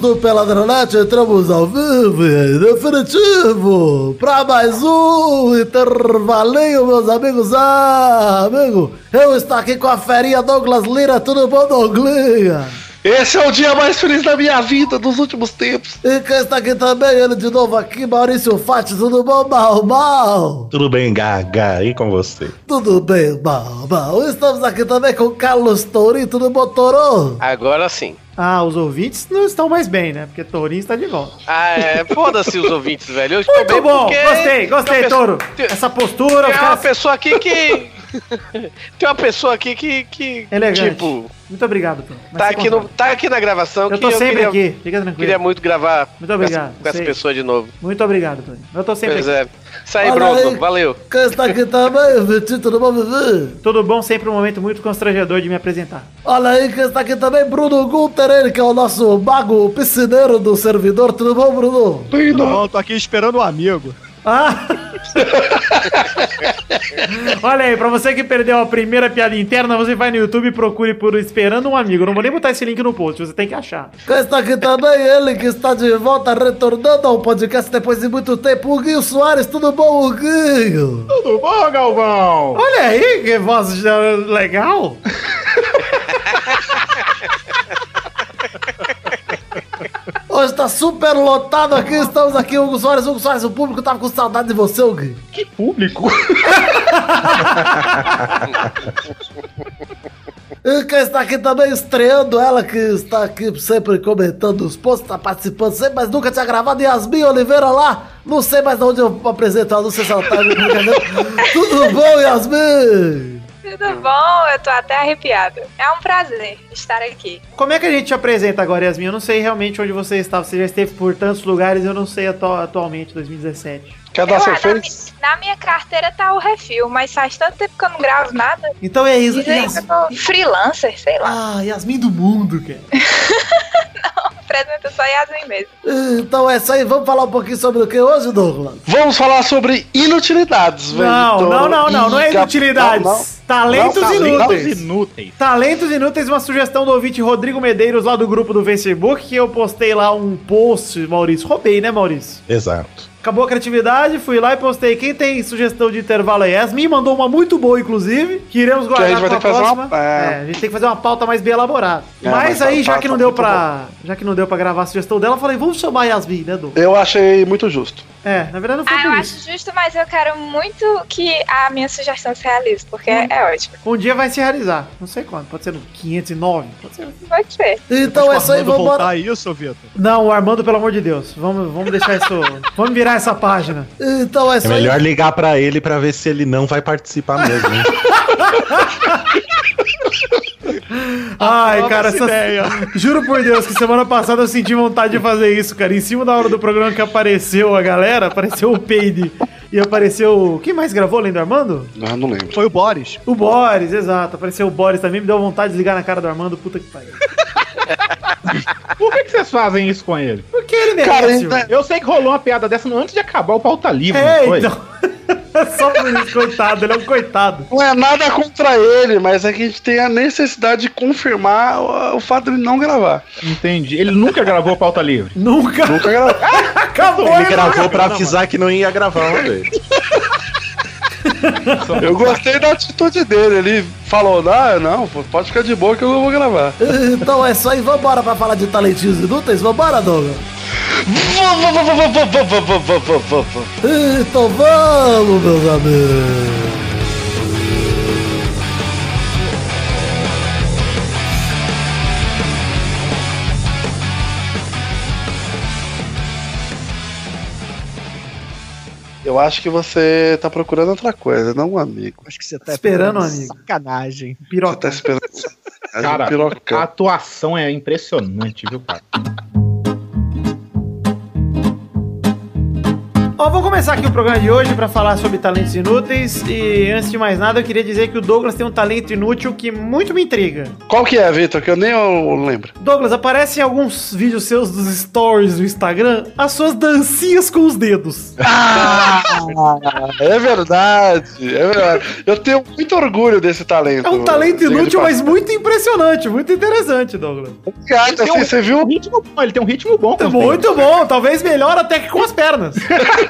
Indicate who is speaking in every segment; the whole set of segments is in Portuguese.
Speaker 1: do Peladronete, entramos ao vivo e definitivo para mais um intervalinho, meus amigos. Ah, amigo, eu estou aqui com a ferinha Douglas Lira, tudo bom, Douglinha?
Speaker 2: Esse é o dia mais feliz da minha vida dos últimos tempos.
Speaker 1: E quem está aqui também, ele de novo aqui, Maurício Fati, tudo bom, mal, mal?
Speaker 3: Tudo bem, Gaga, e com você?
Speaker 1: Tudo bem, mal, mal. Estamos aqui também com Carlos Tourinho, tudo bom, Toro?
Speaker 2: Agora sim.
Speaker 4: Ah, os ouvintes não estão mais bem, né? Porque Tourinho está de volta.
Speaker 2: Ah, é. Foda-se os ouvintes, velho. Eu estou
Speaker 4: Muito
Speaker 2: bem
Speaker 4: bom, gostei, gostei,
Speaker 2: pessoa-
Speaker 4: Touro. Essa postura,
Speaker 2: tem uma pessoa aqui que. tem uma pessoa aqui que. que
Speaker 4: elegante.
Speaker 2: Tipo,
Speaker 4: Muito obrigado,
Speaker 2: tá aqui, no, tá aqui na gravação
Speaker 4: Eu tô sempre
Speaker 2: queria,
Speaker 4: aqui, fica tranquilo.
Speaker 2: queria muito gravar
Speaker 4: Muito obrigado,
Speaker 2: com essa, com essa pessoa de novo.
Speaker 4: Muito obrigado, Touro. Eu tô sempre
Speaker 2: Pois
Speaker 4: aqui.
Speaker 2: é. Isso aí, Bruno. Valeu.
Speaker 1: Quem está aqui também, Vitinho, tudo bom, Vivi?
Speaker 4: Tudo bom, sempre um momento muito constrangedor de me apresentar.
Speaker 1: Olha aí quem está aqui também, Bruno Gunter, ele que é o nosso mago piscineiro do servidor, tudo bom, Bruno?
Speaker 5: Não, tô aqui esperando um amigo.
Speaker 4: Ah! Olha aí, pra você que perdeu a primeira piada interna, você vai no YouTube e procure por Esperando um Amigo. Não vou nem botar esse link no post, você tem que achar.
Speaker 1: Quem está aqui também, ele que está de volta, retornando ao podcast depois de muito tempo, o Guinho Soares, tudo bom, o Guinho?
Speaker 5: Tudo bom, Galvão?
Speaker 4: Olha aí, que voz legal.
Speaker 1: Hoje está super lotado aqui, estamos aqui, Hugo Soares, Hugo Soares, o público tava com saudade de você, Hugo.
Speaker 5: Que público?
Speaker 1: E quem está aqui também estreando, ela que está aqui sempre comentando os posts, está participando sempre, mas nunca tinha gravado, Yasmin Oliveira lá, não sei mais de onde eu apresento ela, não sei se ela tá me brincadeira. Tudo bom, Yasmin?
Speaker 6: Tudo bom? Eu tô até arrepiada. É um prazer estar aqui.
Speaker 4: Como é que a gente te apresenta agora, Yasmin? Eu não sei realmente onde você estava. Você já esteve por tantos lugares, eu não sei atu atualmente, 2017.
Speaker 2: Quer dar
Speaker 6: Eu-
Speaker 2: seu
Speaker 6: na,
Speaker 2: feliz?
Speaker 6: mi- na minha carteira tá o refil, mas faz tanto tempo que eu não gravo nada.
Speaker 4: Então é isso.
Speaker 6: Dizem que eu sou freelancer, sei lá.
Speaker 4: Ah, Yasmin do mundo, cara.
Speaker 6: Apresenta só Yasmin mesmo.
Speaker 1: Então é isso aí, vamos falar um pouquinho sobre o que hoje, Douglas?
Speaker 2: Vamos falar sobre inutilidades, velho.
Speaker 4: Não, não, não, não, não é inutilidades.
Speaker 2: não, não.
Speaker 4: Talentos
Speaker 2: Não, talentos
Speaker 4: inúteis.
Speaker 5: inúteis.
Speaker 4: Talentos Inúteis, uma sugestão do ouvinte Rodrigo Medeiros lá do grupo do Facebook, que eu postei lá um post, Maurício. Roubei, né, Maurício?
Speaker 3: Exato.
Speaker 4: Acabou a criatividade, fui lá e postei. Quem tem sugestão de intervalo aí? Yasmin mandou uma muito boa, inclusive, que iremos guardar
Speaker 2: a gente vai
Speaker 4: pra
Speaker 2: ter que fazer
Speaker 4: próxima.
Speaker 2: uma- é.
Speaker 4: É, a gente tem que fazer uma pauta mais bem elaborada.
Speaker 2: É,
Speaker 4: mas
Speaker 2: mas
Speaker 4: aí,
Speaker 2: tá-
Speaker 4: já
Speaker 2: tá-
Speaker 4: que não
Speaker 2: tá
Speaker 4: deu pra. Já que não deu pra gravar a sugestão dela, eu falei, vamos chamar a Yasmin, né, Du?
Speaker 2: Eu achei muito justo.
Speaker 4: É, na verdade não foi
Speaker 6: Ah, eu
Speaker 4: por
Speaker 6: acho
Speaker 4: isso.
Speaker 6: justo, mas eu quero muito que a minha sugestão se realize, porque
Speaker 4: Hum.
Speaker 6: é ótimo.
Speaker 4: Um dia vai se realizar. Não sei quando. Pode ser no 509. Pode ser.
Speaker 6: Pode ser.
Speaker 1: Então é isso aí,
Speaker 5: Quando
Speaker 1: vamos
Speaker 5: voltar isso, Vitor.
Speaker 4: Não, o Armando, pelo amor de Deus. Vamos, vamos deixar isso. vamos virar essa página.
Speaker 1: Então é
Speaker 3: É
Speaker 1: isso
Speaker 3: melhor ligar pra ele pra ver se ele não vai participar mesmo.
Speaker 4: Ai, cara,
Speaker 5: essa
Speaker 4: essa...
Speaker 5: ideia.
Speaker 4: juro por Deus que semana passada eu senti vontade de fazer isso, cara. Em cima da hora do programa que apareceu a galera, apareceu o Peide e apareceu. Quem mais gravou além do Armando?
Speaker 2: Não, não lembro.
Speaker 5: Foi o Boris.
Speaker 4: O Boris, exato. Apareceu o Boris também, me deu vontade de ligar na cara do Armando. Puta que pariu.
Speaker 7: Por que, que vocês fazem isso com ele?
Speaker 4: Porque ele
Speaker 2: Cara,
Speaker 4: merece.
Speaker 2: ainda-
Speaker 7: Eu sei que rolou uma piada dessa antes de acabar o pauta livre,
Speaker 4: É,
Speaker 7: não foi?
Speaker 4: então. Só por isso, coitado, ele é um coitado.
Speaker 2: Não é nada contra ele, mas é que a gente tem a necessidade de confirmar o, o fato de ele não gravar.
Speaker 7: Entendi. Ele nunca gravou pauta livre.
Speaker 4: Nunca
Speaker 2: Nunca gravou.
Speaker 4: acabou.
Speaker 3: Ele
Speaker 4: ele
Speaker 3: gravou pra avisar que não ia gravar uma vez.
Speaker 2: Eu gostei da atitude dele. Ele falou: não, não, pode ficar de boa que eu não vou gravar.
Speaker 1: Então é isso aí, vambora pra falar de talentinhos inúteis? Vambora, Douglas? Então vamos, meus amigos.
Speaker 2: Eu acho que você tá procurando outra coisa, não um amigo.
Speaker 5: Acho que você tá
Speaker 4: Esperando,
Speaker 5: pegando
Speaker 4: amigo.
Speaker 5: Sacanagem.
Speaker 2: Você
Speaker 4: Piroca.
Speaker 2: tá esperando.
Speaker 7: Cara, a atuação é impressionante, viu, cara?
Speaker 4: Ó, vamos começar aqui o programa de hoje pra falar sobre talentos inúteis. E antes de mais nada, eu queria dizer que o Douglas tem um talento inútil que muito me intriga.
Speaker 2: Qual que é, Vitor? Que eu nem eu lembro.
Speaker 4: Douglas, aparece em alguns vídeos seus dos stories do Instagram as suas dancinhas com os dedos.
Speaker 2: Ah, é verdade, é verdade. Eu tenho muito orgulho desse talento.
Speaker 4: É um talento inútil, mas muito impressionante, muito interessante, Douglas.
Speaker 2: Cara,
Speaker 5: Tem
Speaker 2: assim,
Speaker 5: um-
Speaker 2: você viu?
Speaker 5: um ritmo bom, ele tem um ritmo bom. com os
Speaker 4: Muito bom, talvez melhor até que com as pernas.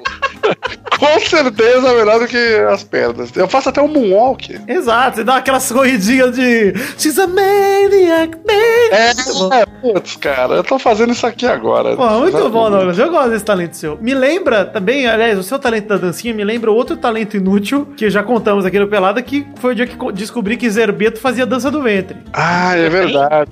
Speaker 2: Com certeza melhor do que as pernas. Eu faço até um moonwalk.
Speaker 4: Exato, você dá aquelas corridinhas de She's a maniac, maniac.
Speaker 2: É, putz, cara, eu tô fazendo isso aqui agora.
Speaker 4: Pô, muito bom, Douglas. Eu gosto desse talento seu. Me lembra também, aliás, o seu talento da dancinha me lembra outro talento inútil que já contamos aqui no Pelada, que foi o dia que co- descobri que Zerbeto fazia dança do ventre.
Speaker 2: Ah, é verdade.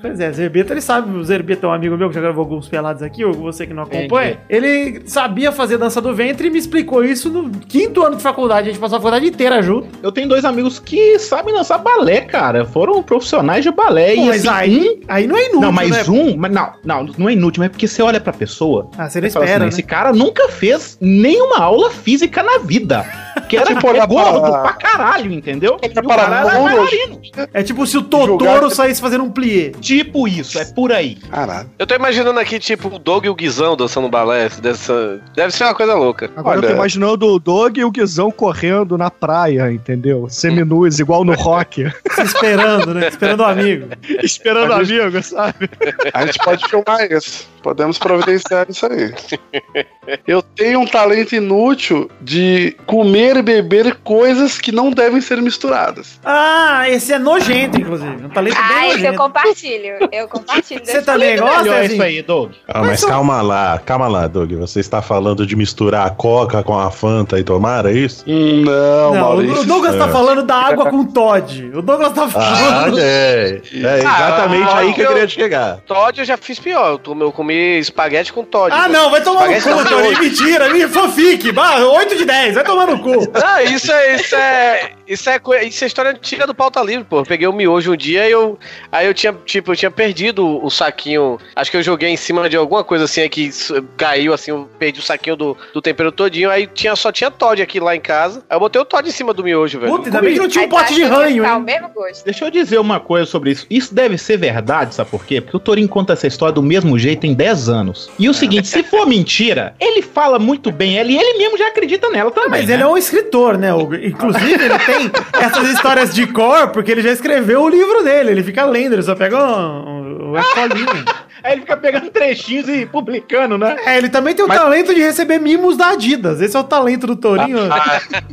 Speaker 4: Pois é, Zerbeto, ele sabe, o Zerbeto é um amigo meu que já gravou alguns pelados aqui, ou você que não acompanha. Ele sabia fazer dança do ventre e me explicou isso no quinto ano de faculdade. A gente passou a faculdade inteira junto.
Speaker 5: Eu tenho dois amigos que sabem dançar balé, cara. Foram profissionais de balé.
Speaker 4: Pô,
Speaker 5: e
Speaker 4: mas
Speaker 5: assim,
Speaker 4: aí,
Speaker 5: um-
Speaker 4: aí não é inútil,
Speaker 5: Não, mas
Speaker 4: né?
Speaker 5: um. Mas não, não, não é inútil, mas é porque você olha pra pessoa.
Speaker 4: Ah, você não espera,
Speaker 5: assim,
Speaker 4: né?
Speaker 5: Esse cara nunca fez nenhuma aula física na vida. Que era
Speaker 2: Tipo,
Speaker 5: é gordo
Speaker 2: pra-
Speaker 5: pra caralho, entendeu? O
Speaker 2: para
Speaker 5: cara era
Speaker 2: bolo.
Speaker 5: bailarino.
Speaker 4: É tipo se o Totoro saísse fazendo um plié.
Speaker 5: Tipo isso, é por aí.
Speaker 2: Caralho.
Speaker 8: Eu tô imaginando aqui, tipo, o Doug e o Guizão dançando balé. Dessa... Deve ser uma coisa louca.
Speaker 9: Agora eu
Speaker 2: Olha-
Speaker 9: tô imaginando o Doug e o Guizão correndo na praia, entendeu? Seminus, igual no rock.
Speaker 4: Se esperando, né? Esperando o amigo.
Speaker 9: Esperando
Speaker 2: A gente-
Speaker 9: amigo, sabe?
Speaker 2: A gente pode filmar isso. Podemos providenciar isso aí. Eu tenho um talento inútil de comer e beber coisas que não devem ser misturadas.
Speaker 4: Ah, esse é nojento, inclusive. Um talento
Speaker 6: Ah,
Speaker 4: bem
Speaker 6: esse eu
Speaker 4: nojento.
Speaker 6: compartilho. Eu compartilho.
Speaker 4: Você também gosta,
Speaker 5: Olha isso aí, Doug.
Speaker 3: Ah, mas
Speaker 4: Mas
Speaker 3: calma lá, calma lá, Doug. Você está falando de misturar a coca com a Fanta e tomar, é isso?
Speaker 2: Hum, Não,
Speaker 4: Não,
Speaker 2: Maurício.
Speaker 4: o Douglas tá
Speaker 3: É.
Speaker 4: falando da água com Todd. O Douglas tá
Speaker 3: Ah,
Speaker 4: falando.
Speaker 3: é. É exatamente
Speaker 8: Ah,
Speaker 3: aí que eu
Speaker 8: eu-
Speaker 3: queria chegar.
Speaker 8: Todd eu já fiz pior. Eu, tomei- eu comi espaguete com Todd.
Speaker 4: Ah, não, vai tomar no
Speaker 8: Espaguete
Speaker 4: cu,
Speaker 8: miojo.
Speaker 4: Mentira, me fanfic. Bah, 8 de 10, vai tomar no cu.
Speaker 8: Não, isso é, isso é, isso é, isso é história antiga do pauta livre, pô. Eu peguei o miojo um dia e eu, aí eu tinha, tipo, eu tinha perdido o saquinho. Acho que eu joguei em cima de alguma coisa assim, aí que caiu assim, eu perdi o saquinho do, do tempero todinho. Aí tinha, só tinha Todd aqui lá em casa. Aí eu botei o Todd em cima do miojo, velho.
Speaker 4: Puta, ainda bem que não tinha um pote de ranho, hein?
Speaker 6: mesmo gosto.
Speaker 5: Deixa eu dizer uma coisa sobre isso. Isso deve ser verdade, sabe por quê? Porque o Torinho conta essa história do mesmo jeito em 10 anos. E o seguinte, se for mentira, ele fala muito bem ela e ele mesmo já acredita nela também.
Speaker 4: Mas
Speaker 5: né?
Speaker 4: ele é um escritor, né? Hugo? Inclusive, ele tem essas histórias de cor, porque ele já escreveu o livro dele. Ele fica lendo, ele só pega um, um, uma colinha.
Speaker 5: Aí ele fica pegando trechinhos e publicando, né?
Speaker 4: É, ele também tem o talento de receber mimos da Adidas. Esse é o talento do Torinho.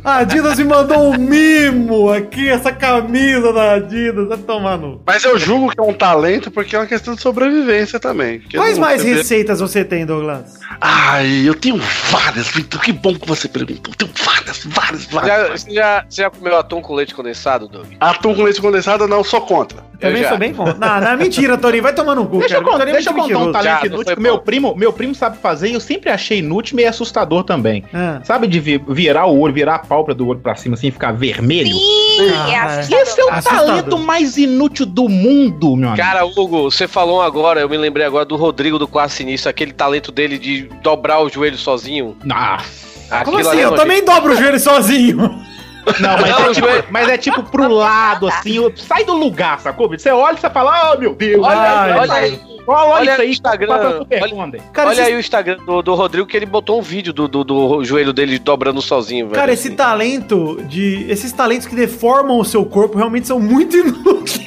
Speaker 4: A Adidas me mandou um mimo aqui, essa camisa da Adidas. Vai tomar no.
Speaker 2: Mas eu julgo que é um talento porque é uma questão de sobrevivência também.
Speaker 4: Quais mais
Speaker 2: vê-
Speaker 4: receitas você tem, Douglas?
Speaker 2: Ai, eu tenho várias, Vitor. Que bom que você perguntou. Eu tenho várias, várias, várias.
Speaker 8: Já, você, já, você já comeu atum com leite condensado, Doug?
Speaker 2: Atum com leite condensado, não, sou contra.
Speaker 4: Também
Speaker 8: já.
Speaker 4: sou bem contra. Não, não, mentira, Torinho. Vai tomar no cu,
Speaker 5: Deixa eu,
Speaker 4: cara. é
Speaker 5: deixa eu contar um.
Speaker 8: Já,
Speaker 5: talento
Speaker 8: não
Speaker 5: inútil que meu primo, meu primo sabe fazer e eu sempre achei inútil e meio assustador também.
Speaker 4: Ah.
Speaker 5: Sabe de vi- virar o olho, virar a pálpebra do olho pra cima assim e ficar vermelho?
Speaker 6: Sim,
Speaker 4: Ah,
Speaker 6: é
Speaker 4: é.
Speaker 6: assustador.
Speaker 5: Esse é o
Speaker 4: Assustador.
Speaker 5: talento mais inútil do mundo, meu amigo.
Speaker 8: Cara, Hugo, você falou agora, eu me lembrei agora do Rodrigo do Quarto Sinistro, aquele talento dele de dobrar o joelho sozinho.
Speaker 5: Nossa.
Speaker 4: Como assim?
Speaker 8: é
Speaker 4: Eu também dobro o joelho sozinho.
Speaker 5: Não, mas,
Speaker 8: Não,
Speaker 5: é tipo, mas é tipo pro lado, assim, ó, sai do lugar, sacou? Você olha e você fala, oh meu Deus,
Speaker 8: Olha,
Speaker 4: Ai,
Speaker 8: olha aí,
Speaker 5: olha,
Speaker 8: olha
Speaker 5: isso
Speaker 8: aí
Speaker 5: aí,
Speaker 8: o Instagram, olha-.
Speaker 4: Cara,
Speaker 8: Olha
Speaker 4: esse,
Speaker 8: aí o Instagram do, do Rodrigo que ele botou um vídeo do, do, do joelho dele dobrando sozinho, velho.
Speaker 4: cara, esse
Speaker 8: assim.
Speaker 4: talento de. Esses talentos que deformam o seu corpo realmente são muito inúteis.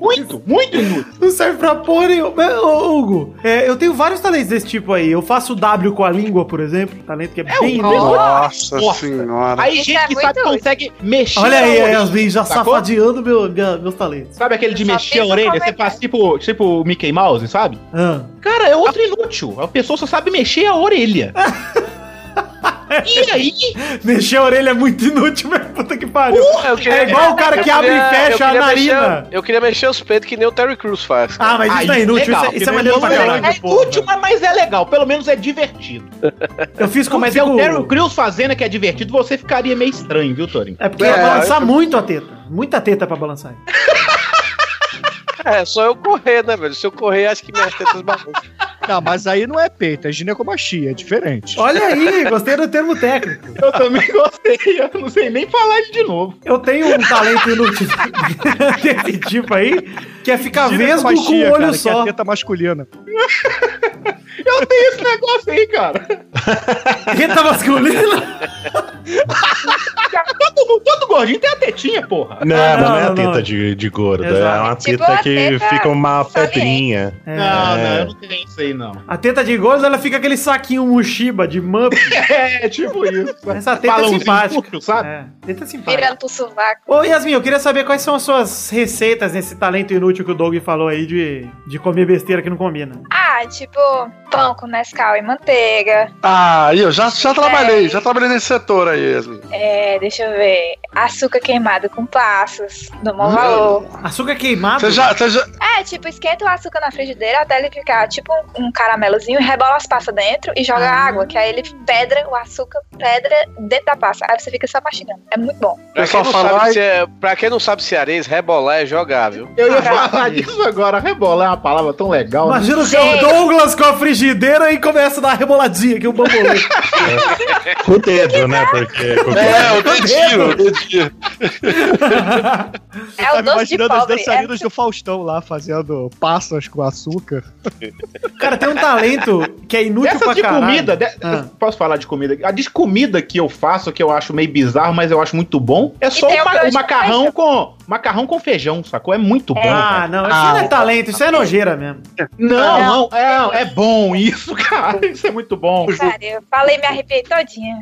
Speaker 5: Muito, muito inútil.
Speaker 4: Não serve pra porra nenhuma. Ô, ô, Hugo, é, eu tenho vários talentos desse tipo aí. Eu faço W com a língua, por exemplo. Talento que é, bem
Speaker 5: um-
Speaker 4: inútil.
Speaker 2: Nossa, senhora.
Speaker 5: Aí gente
Speaker 6: é
Speaker 5: que sabe consegue mexer
Speaker 4: Olha aí, vezes já
Speaker 5: sacou?
Speaker 4: safadeando meu, minha- meus talentos.
Speaker 5: Sabe aquele de mexer a orelha?
Speaker 6: é
Speaker 5: Você
Speaker 6: que
Speaker 5: faz
Speaker 6: é.
Speaker 5: tipo, tipo o Mickey Mouse, sabe?
Speaker 4: Ah.
Speaker 5: Cara, é outro inútil. A pessoa só sabe mexer a orelha. e aí,
Speaker 4: Mexer a orelha é muito inútil, meu puta que pariu.
Speaker 8: Eu queria-
Speaker 4: É igual o cara que abre e
Speaker 8: queria-
Speaker 4: fecha a
Speaker 8: queria
Speaker 4: narina.
Speaker 8: mexer- eu queria mexer os peitos que nem o Terry Crews faz.
Speaker 4: Ah, mas isso
Speaker 5: aí
Speaker 4: não é inútil,
Speaker 5: legal,
Speaker 4: isso é, isso é maneiro pra
Speaker 5: é-
Speaker 4: caralho,
Speaker 5: É inútil, mas- mas é legal. Pelo menos é divertido.
Speaker 4: Eu fiz como
Speaker 5: Mas é o Terry Crews fazendo que é divertido, você ficaria meio estranho, viu, Torinho?
Speaker 4: É porque
Speaker 2: É,
Speaker 4: ia balançar
Speaker 2: eu-
Speaker 4: muito a teta. Muita teta pra balançar.
Speaker 8: É, só eu correr, né, velho? Se eu correr, acho que minhas tetas balançam.
Speaker 9: Não, mas aí não é peito, é ginecomastia, é diferente.
Speaker 4: Olha aí, gostei do termo técnico.
Speaker 5: Eu também gostei, eu não sei nem falar de novo.
Speaker 4: Eu tenho um talento inútil desse tipo aí, que é ficar vesgo com um olho
Speaker 9: cara, que é
Speaker 4: só.
Speaker 9: a teta masculina.
Speaker 5: Eu tenho esse negócio aí, cara.
Speaker 4: Teta masculina?
Speaker 5: Todo, todo gordinho tem a tetinha, porra.
Speaker 3: Não, mas não é a
Speaker 4: não,
Speaker 3: teta
Speaker 4: não.
Speaker 3: De, de gordo, é
Speaker 4: Exato.
Speaker 3: uma
Speaker 6: Tipo
Speaker 3: teta
Speaker 6: a
Speaker 3: que
Speaker 6: teta
Speaker 3: fica uma pedrinha.
Speaker 4: É.
Speaker 5: Não, não,
Speaker 3: É.
Speaker 5: eu não tenho isso aí, não.
Speaker 4: A teta de gordo, ela fica aquele saquinho Mushiba de Mup.
Speaker 5: É, tipo isso.
Speaker 4: Essa teta é
Speaker 5: Balãozinho
Speaker 4: simpática.
Speaker 5: curto, sabe?
Speaker 4: É, teta simpática.
Speaker 6: Virando pro sovaco.
Speaker 4: Ô, Yasmin, eu queria saber quais são as suas receitas nesse talento inútil que o Doug falou aí de, de comer besteira que não combina.
Speaker 6: Ah, tipo, pão com Nescau e manteiga.
Speaker 2: Ah, eu já, já trabalhei, já trabalhei nesse setor aí, Yasmin.
Speaker 6: É, deixa eu ver. Açúcar queimado com passos. Do bom valor.
Speaker 4: Açúcar queimado?
Speaker 2: Você já, você já,
Speaker 6: É, tipo, esquenta o açúcar na frigideira até ele ficar tipo um, um caramelozinho, rebola as passas dentro e joga
Speaker 4: Ah.
Speaker 6: água, que aí ele pedra o açúcar, pedra dentro da passa. Aí você fica só mastigando. É muito bom.
Speaker 8: Pra quem, não
Speaker 2: fala,
Speaker 8: sabe
Speaker 2: "Ai,
Speaker 8: se é, pra quem não sabe cearense, rebolar é jogar, viu?
Speaker 5: Eu ia falar disso agora. Rebolar é uma palavra tão legal. né?
Speaker 4: Imagina o seu Douglas com a frigideira e começa a dar reboladinha, que o bambolê.
Speaker 3: Com o dedo, né? Porque. com o
Speaker 2: É, o dedinho, o dedinho.
Speaker 6: É o
Speaker 9: Tá me
Speaker 6: doce de
Speaker 9: imaginando as
Speaker 6: pobre.
Speaker 9: dançarinas
Speaker 6: É...
Speaker 9: do Faustão lá, fazendo passas com açúcar.
Speaker 4: Cara, tem um talento que é inútil
Speaker 5: Dessas
Speaker 4: pra
Speaker 5: de
Speaker 4: caralho.
Speaker 5: comida, de-
Speaker 4: Ah.
Speaker 5: posso falar de comida? A de comida que eu faço, que eu acho meio bizarro, mas eu acho muito bom, é só o, ma- o macarrão com macarrão com feijão, sacou? É muito bom.
Speaker 4: Ah, não, isso não é talento, isso é nojeira mesmo.
Speaker 5: Não, não, é, é bom isso, cara. Isso é muito bom.
Speaker 6: Cara, eu falei me arrepiei todinha.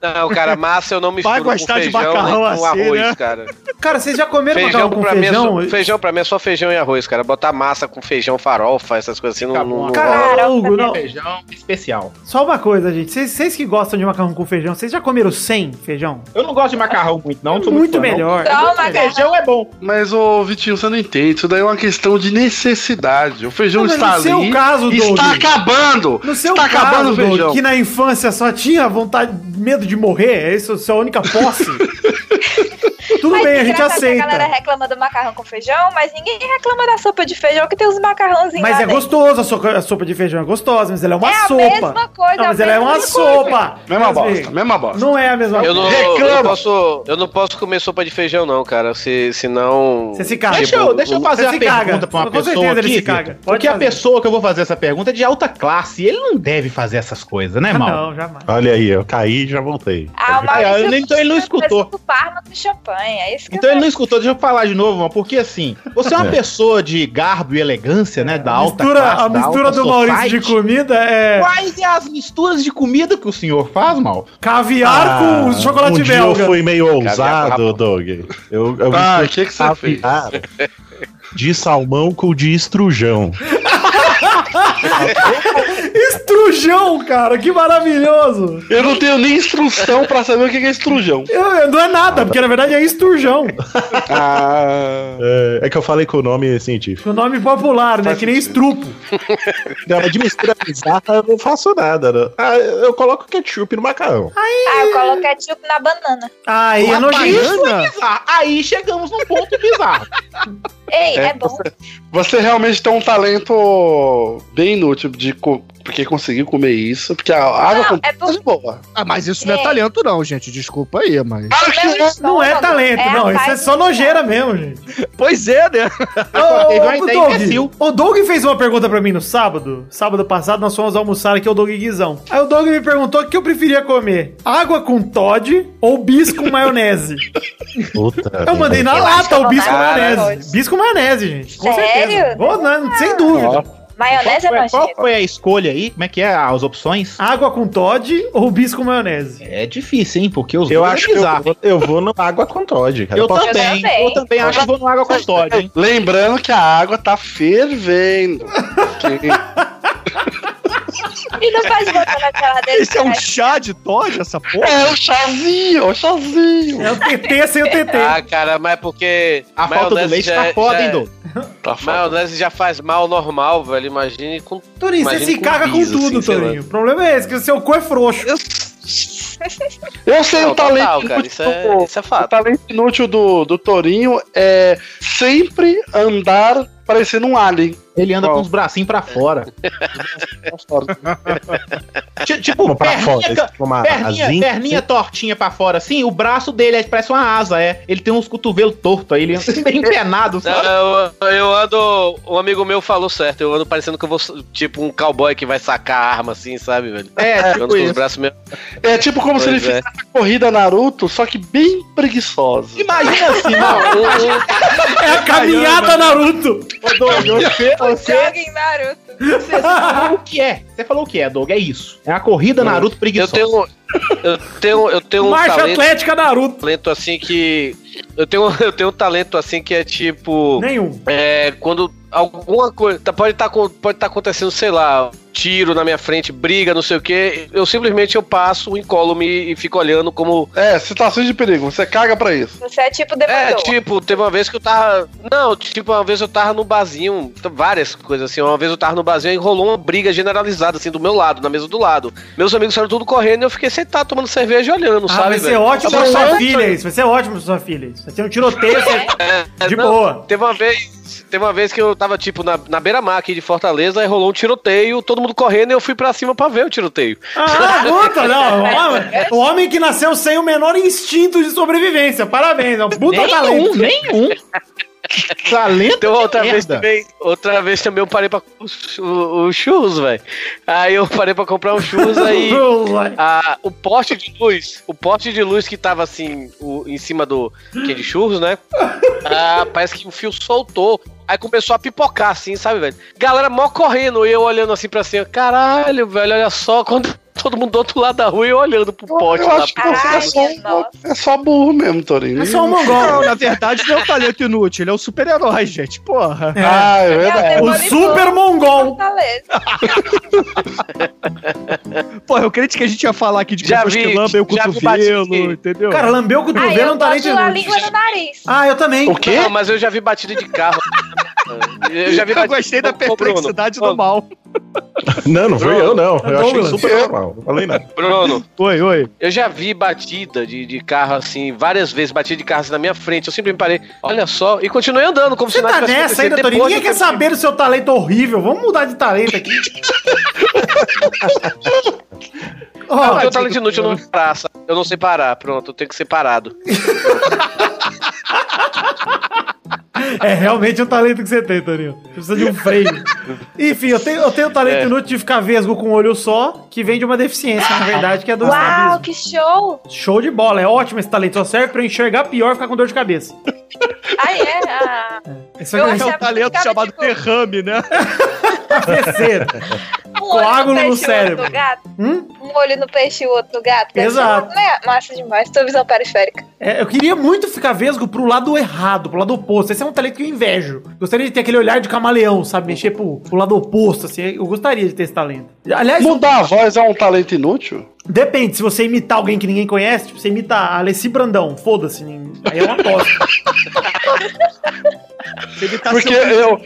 Speaker 8: Não, cara, massa eu não misturo
Speaker 9: Vai
Speaker 8: com
Speaker 9: gostar de
Speaker 8: feijão nem
Speaker 9: macarrão
Speaker 8: com
Speaker 9: assim,
Speaker 8: arroz,
Speaker 9: né?
Speaker 8: cara.
Speaker 4: Cara, vocês já comeram
Speaker 8: Feijão
Speaker 4: macarrão com
Speaker 8: Mim é
Speaker 4: feijão?
Speaker 8: só, feijão pra mim é só feijão e arroz, cara. Botar massa com feijão, farofa, essas coisas assim, não...
Speaker 5: Fica
Speaker 8: não,
Speaker 5: bom.
Speaker 8: não
Speaker 4: Cara, Hugo, não.
Speaker 5: Feijão especial.
Speaker 4: Só uma coisa, gente. Vocês, vocês que gostam de macarrão com feijão, vocês já comeram sem feijão?
Speaker 5: Eu não gosto de macarrão muito, não.
Speaker 4: É muito
Speaker 5: fã, não.
Speaker 4: Melhor.
Speaker 6: Só
Speaker 5: Feijão é bom.
Speaker 2: Mas, ô Vitinho, você não entende. Isso daí é uma questão de necessidade. O feijão
Speaker 4: Não,
Speaker 2: está
Speaker 4: no seu
Speaker 2: ali.
Speaker 4: caso,
Speaker 2: e está
Speaker 4: Doug.
Speaker 2: acabando.
Speaker 4: No seu
Speaker 2: está
Speaker 4: caso,
Speaker 2: acabando o
Speaker 4: Doug,
Speaker 2: feijão.
Speaker 4: que na infância só tinha vontade, medo de morrer, é isso a sua única posse? Tudo
Speaker 6: Mas
Speaker 4: bem, a
Speaker 6: é
Speaker 4: gente
Speaker 6: que A galera
Speaker 4: aceita.
Speaker 6: reclama do macarrão com feijão, mas ninguém reclama da sopa de feijão que tem os macarrãozinhos
Speaker 4: Mas
Speaker 6: lá
Speaker 4: é
Speaker 6: dentro.
Speaker 4: gostoso, a sopa, a sopa de feijão é gostosa, mas ela é uma
Speaker 6: É a
Speaker 4: sopa.
Speaker 6: mesma coisa,
Speaker 4: Não, mas
Speaker 6: a
Speaker 4: ela é uma
Speaker 6: coisa.
Speaker 4: sopa.
Speaker 2: Mesma bosta, mesma bosta.
Speaker 4: Não é a mesma
Speaker 8: Eu não,
Speaker 4: coisa.
Speaker 8: eu
Speaker 2: Reclama.
Speaker 8: não posso, eu não posso comer sopa de feijão, não, cara. Se, senão.
Speaker 4: Você se caga.
Speaker 5: Deixa eu, deixa eu fazer
Speaker 4: Você
Speaker 5: a
Speaker 4: se caga.
Speaker 5: pergunta pra uma
Speaker 4: Com
Speaker 5: pessoa
Speaker 4: certeza ele
Speaker 5: aqui,
Speaker 4: se caga. Pode
Speaker 5: Porque a
Speaker 4: fazer.
Speaker 5: pessoa que eu vou fazer essa pergunta é de alta classe. e Ele não deve fazer essas coisas, né, mal?
Speaker 4: Não, jamais.
Speaker 3: Olha aí, eu caí e já voltei.
Speaker 6: Ah, o
Speaker 5: Ah,
Speaker 6: Maurício
Speaker 5: então ele não escutou.
Speaker 6: Parma do champanhe, é isso que
Speaker 5: Então ele não escutou, deixa eu falar de novo, mano, porque assim, você é uma
Speaker 3: É.
Speaker 5: pessoa de garbo e elegância, né, da
Speaker 4: A
Speaker 5: alta
Speaker 4: mistura,
Speaker 5: classe,
Speaker 4: a
Speaker 5: da
Speaker 4: mistura
Speaker 5: alta
Speaker 4: do Maurício de
Speaker 5: society.
Speaker 4: comida é
Speaker 5: Quais é as misturas de comida que o senhor faz, mal?
Speaker 4: caviar com
Speaker 3: Ah,
Speaker 4: chocolate
Speaker 3: um dia
Speaker 4: belga.
Speaker 3: eu fui meio
Speaker 8: com
Speaker 3: ousado. Doug. Eu, eu
Speaker 2: Ah, o que que você fez?
Speaker 3: de salmão com de estrujão.
Speaker 4: Estrujão, cara, que maravilhoso.
Speaker 2: Eu não tenho nem instrução pra saber o que é estrujão.
Speaker 4: Eu- eu- não é nada, porque na verdade é esturjão.
Speaker 2: Ah.
Speaker 3: É, é que eu falei com o nome científico.
Speaker 4: O nome popular, né? Que nem estrupo.
Speaker 3: Não, mas de mistura bizarra eu não faço nada. Não. Ah, eu coloco ketchup no macarrão.
Speaker 6: Ah, eu coloco ketchup na banana.
Speaker 4: Aí é
Speaker 5: Rapaz,
Speaker 4: nojento.
Speaker 5: Isso é bizarro. Aí chegamos num ponto bizarro.
Speaker 6: Ei, é,
Speaker 2: É,
Speaker 6: bom.
Speaker 2: você, você realmente tem um talento bem inútil de co- porque conseguiu comer isso, porque a água
Speaker 6: Não,
Speaker 2: com
Speaker 6: é por-
Speaker 2: de boa.
Speaker 9: Ah, mas isso não é
Speaker 6: É.
Speaker 9: talento, não, gente. Desculpa aí, mas.
Speaker 2: Claro que é.
Speaker 4: Não é
Speaker 6: estômago
Speaker 4: talento,
Speaker 6: a
Speaker 4: não. Isso é só nojeira mesmo, gente.
Speaker 9: Pois é, né?
Speaker 4: Ô,
Speaker 5: ideia
Speaker 4: Doug, o Doug fez uma pergunta pra mim no sábado. Sábado passado nós fomos almoçar aqui, o Doug Guizão. Aí o Doug me perguntou o que eu preferia comer: água com Todd ou bis com maionese?
Speaker 3: Puta.
Speaker 4: Eu mandei na lata o bis com maionese. Bis com maionese, gente. Com
Speaker 6: Sério?
Speaker 4: certeza. Vou, não, sem dúvida.
Speaker 6: Maionese
Speaker 5: Qual
Speaker 6: é
Speaker 5: foi, qual foi a escolha aí? Como é que é as opções?
Speaker 4: Água com Todd ou bis com maionese?
Speaker 5: É difícil, hein? Porque os
Speaker 3: Eu
Speaker 5: dois
Speaker 3: acho
Speaker 5: é
Speaker 3: que eu
Speaker 5: bizarro.
Speaker 3: vou, eu vou no água com Todd, cara.
Speaker 5: Eu
Speaker 3: posso-
Speaker 5: também,
Speaker 6: também.
Speaker 5: eu também acho que vou no água com Todd, hein?
Speaker 2: Lembrando que a água tá fervendo. Que-
Speaker 6: E não faz botar na geladeira.
Speaker 9: Esse é um
Speaker 6: né?
Speaker 9: chá de Todd, essa porra?
Speaker 2: É o chazinho, o chazinho.
Speaker 4: É o TT sem o TT.
Speaker 8: Ah, cara, mas é porque.
Speaker 5: A falta do leite
Speaker 8: já
Speaker 5: tá
Speaker 8: é-
Speaker 5: foda,
Speaker 8: já
Speaker 5: hein,
Speaker 8: é-
Speaker 5: Doug?
Speaker 2: Tá foda.
Speaker 8: Maionese já faz mal normal, velho. Imagine com.
Speaker 4: Torinho, você se
Speaker 8: com
Speaker 4: caga com tudo,
Speaker 8: assim.
Speaker 4: Torinho. O problema é esse, que o seu cu é frouxo.
Speaker 2: Eu sei
Speaker 8: Não,
Speaker 2: o talento
Speaker 8: total, cara.
Speaker 2: inútil
Speaker 8: Isso é,
Speaker 2: do-
Speaker 8: isso é
Speaker 2: O
Speaker 8: fato.
Speaker 2: talento inútil do, do Torinho é sempre andar parecendo um alien.
Speaker 5: Ele anda
Speaker 2: Qual?
Speaker 5: com os bracinhos pra fora. Ti- tipo,
Speaker 3: pra
Speaker 5: perninha,
Speaker 3: fora, tipo uma
Speaker 5: perninha,
Speaker 3: asinha,
Speaker 5: perninha tortinha pra fora, assim, o braço dele é, parece uma asa, é. Ele tem uns cotovelos tortos aí, ele anda bem empenado, sabe?
Speaker 8: Eu, eu ando. Um amigo meu falou certo. Eu ando parecendo que eu vou. Tipo um cowboy que vai sacar a arma assim, sabe, velho?
Speaker 5: É,
Speaker 8: Eu ando
Speaker 5: tipo
Speaker 8: com os braços meio.
Speaker 2: É tipo como se ele
Speaker 8: Pois é.
Speaker 2: fizesse a corrida Naruto, só que bem preguiçosa.
Speaker 5: Imagina assim, não.
Speaker 4: É a caminhada Naruto.
Speaker 5: Ô, Doug, você, você,
Speaker 6: Joguem Naruto.
Speaker 5: você falou o que é. Você falou o que é, Doug, é isso. É a corrida Naruto
Speaker 8: Eu
Speaker 5: preguiçosa.
Speaker 8: tenho. Eu tenho, eu tenho um
Speaker 4: Marcha
Speaker 8: talento,
Speaker 4: Atlética Naruto.
Speaker 8: talento assim que. Eu tenho, eu tenho um talento assim que é tipo.
Speaker 4: Nenhum.
Speaker 8: É, quando alguma coisa. tá- Pode estar pode tá acontecendo, sei lá, tiro na minha frente, briga, não sei o que. Eu simplesmente eu passo, encolo-me e fico olhando como.
Speaker 2: É, situações de perigo, você caga pra isso.
Speaker 6: Você é tipo
Speaker 8: É, tipo, teve uma vez que eu tava. Não, tipo, uma vez eu tava no barzinho, várias coisas assim. Uma vez eu tava no barzinho e rolou uma briga generalizada, assim, do meu lado, na mesa do lado. Meus amigos saíram tudo correndo e eu fiquei sentado tomando cerveja e olhando,
Speaker 4: Ah,
Speaker 8: sabe?
Speaker 4: vai ser
Speaker 8: velho?
Speaker 4: ótimo pra sua filha isso. Vai ser ótimo pra sua filha Vai ser um tiroteio
Speaker 8: É,
Speaker 4: de
Speaker 8: não,
Speaker 4: boa.
Speaker 8: Teve uma vez. Teve uma vez que eu tava, tipo, na, na beira-mar aqui de Fortaleza, aí rolou um tiroteio, todo mundo correndo e eu fui pra cima pra ver o tiroteio.
Speaker 4: Ah, puta, não. O homem, o homem que nasceu sem o menor instinto de sobrevivência. Parabéns, é um puta talento.
Speaker 5: Nenhum, nenhum. Talento
Speaker 8: Então,
Speaker 5: de
Speaker 8: outra vez
Speaker 5: merda.
Speaker 8: também, outra vez também eu parei pra o, o, o churros, velho. Aí eu parei pra comprar um churros aí. a- o poste de luz, o poste de luz que tava assim, o- em cima do que é de churros, né? Ah, parece que o fio soltou. Aí começou a pipocar, assim, sabe, velho? Galera mó correndo, e eu olhando assim pra cima, caralho, velho, olha só, quando todo mundo do outro lado da rua e olhando pro poste
Speaker 2: Eu acho que você é só, é só burro mesmo, Torinho.
Speaker 4: É só um
Speaker 9: Não,
Speaker 4: mongol.
Speaker 9: na verdade não é um talento inútil, ele é um super-herói, gente. Porra.
Speaker 2: Ah, é
Speaker 6: É o
Speaker 2: verdade.
Speaker 4: O super mongol.
Speaker 9: Porra, eu crente que a gente ia falar aqui de
Speaker 8: Já
Speaker 9: pessoas
Speaker 8: vi-
Speaker 9: que lambem o cotovelo,
Speaker 8: batido.
Speaker 9: entendeu?
Speaker 4: Cara, lambeu o
Speaker 6: Ah,
Speaker 4: cotovelo é
Speaker 6: eu
Speaker 4: um talento
Speaker 6: boto a
Speaker 4: inútil.
Speaker 6: língua no nariz.
Speaker 4: Ah, eu também.
Speaker 2: O quê?
Speaker 8: Não, mas eu já vi batida de carro. Eu já vi
Speaker 9: eu gostei da
Speaker 8: Bruno,
Speaker 9: perplexidade
Speaker 8: ô,
Speaker 9: do mal.
Speaker 3: Não, não foi eu, não. Eu achei super normal. Não falei nada.
Speaker 8: Bruno,
Speaker 9: Oi, oi.
Speaker 8: eu já vi batida de, de carro assim, várias vezes batida de carro assim na minha frente. Eu sempre me parei, olha só, e continuei andando, como
Speaker 4: Você
Speaker 8: se nada
Speaker 4: tá
Speaker 8: tivesse
Speaker 4: nessa ainda. Torinho?
Speaker 8: Depois
Speaker 4: Ninguém quer saber do seu talento horrível. Vamos mudar de talento aqui. Ó,
Speaker 8: Ah, eu tenho talento inútil, eu não? Eu não sei parar, pronto, eu tenho que ser parado.
Speaker 4: É realmente o talento que você tem, Torinho. Você precisa de um freio. Enfim, eu tenho, eu tenho o talento
Speaker 8: É.
Speaker 4: inútil de ficar vesgo com um olho só, que vem de uma deficiência, na verdade, que é do
Speaker 6: Uau,
Speaker 4: estrabismo.
Speaker 6: que show!
Speaker 4: Show de bola, é ótimo esse talento. Só serve pra eu enxergar pior e ficar com dor de cabeça.
Speaker 6: Ah, é? Ah,
Speaker 4: Esse
Speaker 6: Eu
Speaker 4: é
Speaker 9: É um talento chamado
Speaker 6: tipo-
Speaker 9: derrame, né?
Speaker 4: Cabeceira.
Speaker 6: um
Speaker 4: Coágulo
Speaker 6: olho
Speaker 4: no
Speaker 6: no peixe e
Speaker 4: cérebro. Hum?
Speaker 6: Um olho no peixe e o outro no gato.
Speaker 4: Exato.
Speaker 6: né, Massa demais, tua visão periférica.
Speaker 4: É, eu queria muito ficar vesgo pro lado errado, pro lado oposto. Esse é um talento que eu invejo. Gostaria de ter aquele olhar de camaleão, sabe? Mexer pro, pro lado oposto, assim. Eu gostaria de ter esse talento. Aliás,
Speaker 2: Mudar a voz é um talento inútil?
Speaker 4: depende. Se você imitar alguém que ninguém conhece, tipo, você imita a Alessi Brandão, foda-se. Aí é uma bosta.
Speaker 9: Tá
Speaker 2: Porque
Speaker 9: sendo-
Speaker 2: eu,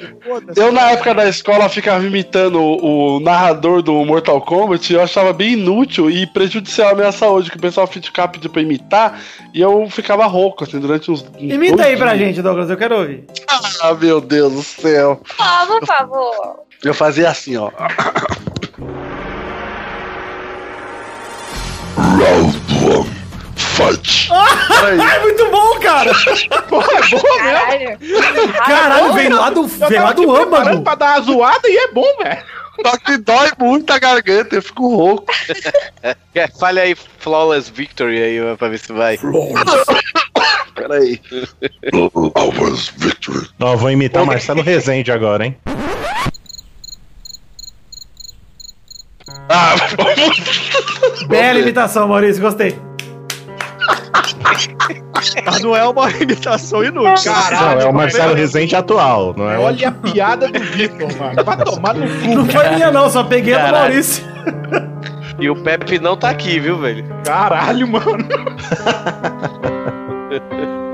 Speaker 2: eu, na época da escola, ficava imitando o, o narrador do Mortal Kombat e eu achava bem inútil e prejudicial à minha saúde, que o pessoal ficava pedindo pra imitar e eu ficava rouco, assim, durante uns. uns
Speaker 4: Imita aí pra
Speaker 2: dias.
Speaker 4: gente, Douglas, eu quero ouvir.
Speaker 2: Ah, meu Deus do céu.
Speaker 6: Ah, por favor.
Speaker 2: Eu fazia assim, ó. Peraí.
Speaker 4: É muito bom, cara!
Speaker 6: Caralho.
Speaker 4: Caralho, vem lá do, vem lá do âmago.
Speaker 5: pra dar uma zoada e é bom, velho.
Speaker 2: Só que dói muito a garganta, eu fico rouco.
Speaker 8: É, fale aí Flawless Victory aí pra ver se vai.
Speaker 2: Peraí.
Speaker 3: Ó, eu vou imitar o Marcelo Rezende agora, hein?
Speaker 2: Ah,
Speaker 4: Bela imitação, Maurício, gostei.
Speaker 9: Mas não é uma imitação inútil.
Speaker 3: não, é o Marcelo Rezende atual, não é?
Speaker 5: Olha a piada do Vitor, mano. Vai tomar no cu.
Speaker 4: Não foi minha, não, só peguei a do
Speaker 8: Caralho.
Speaker 4: Maurício.
Speaker 8: E o Pepe não tá aqui, viu, velho?
Speaker 5: Caralho, mano.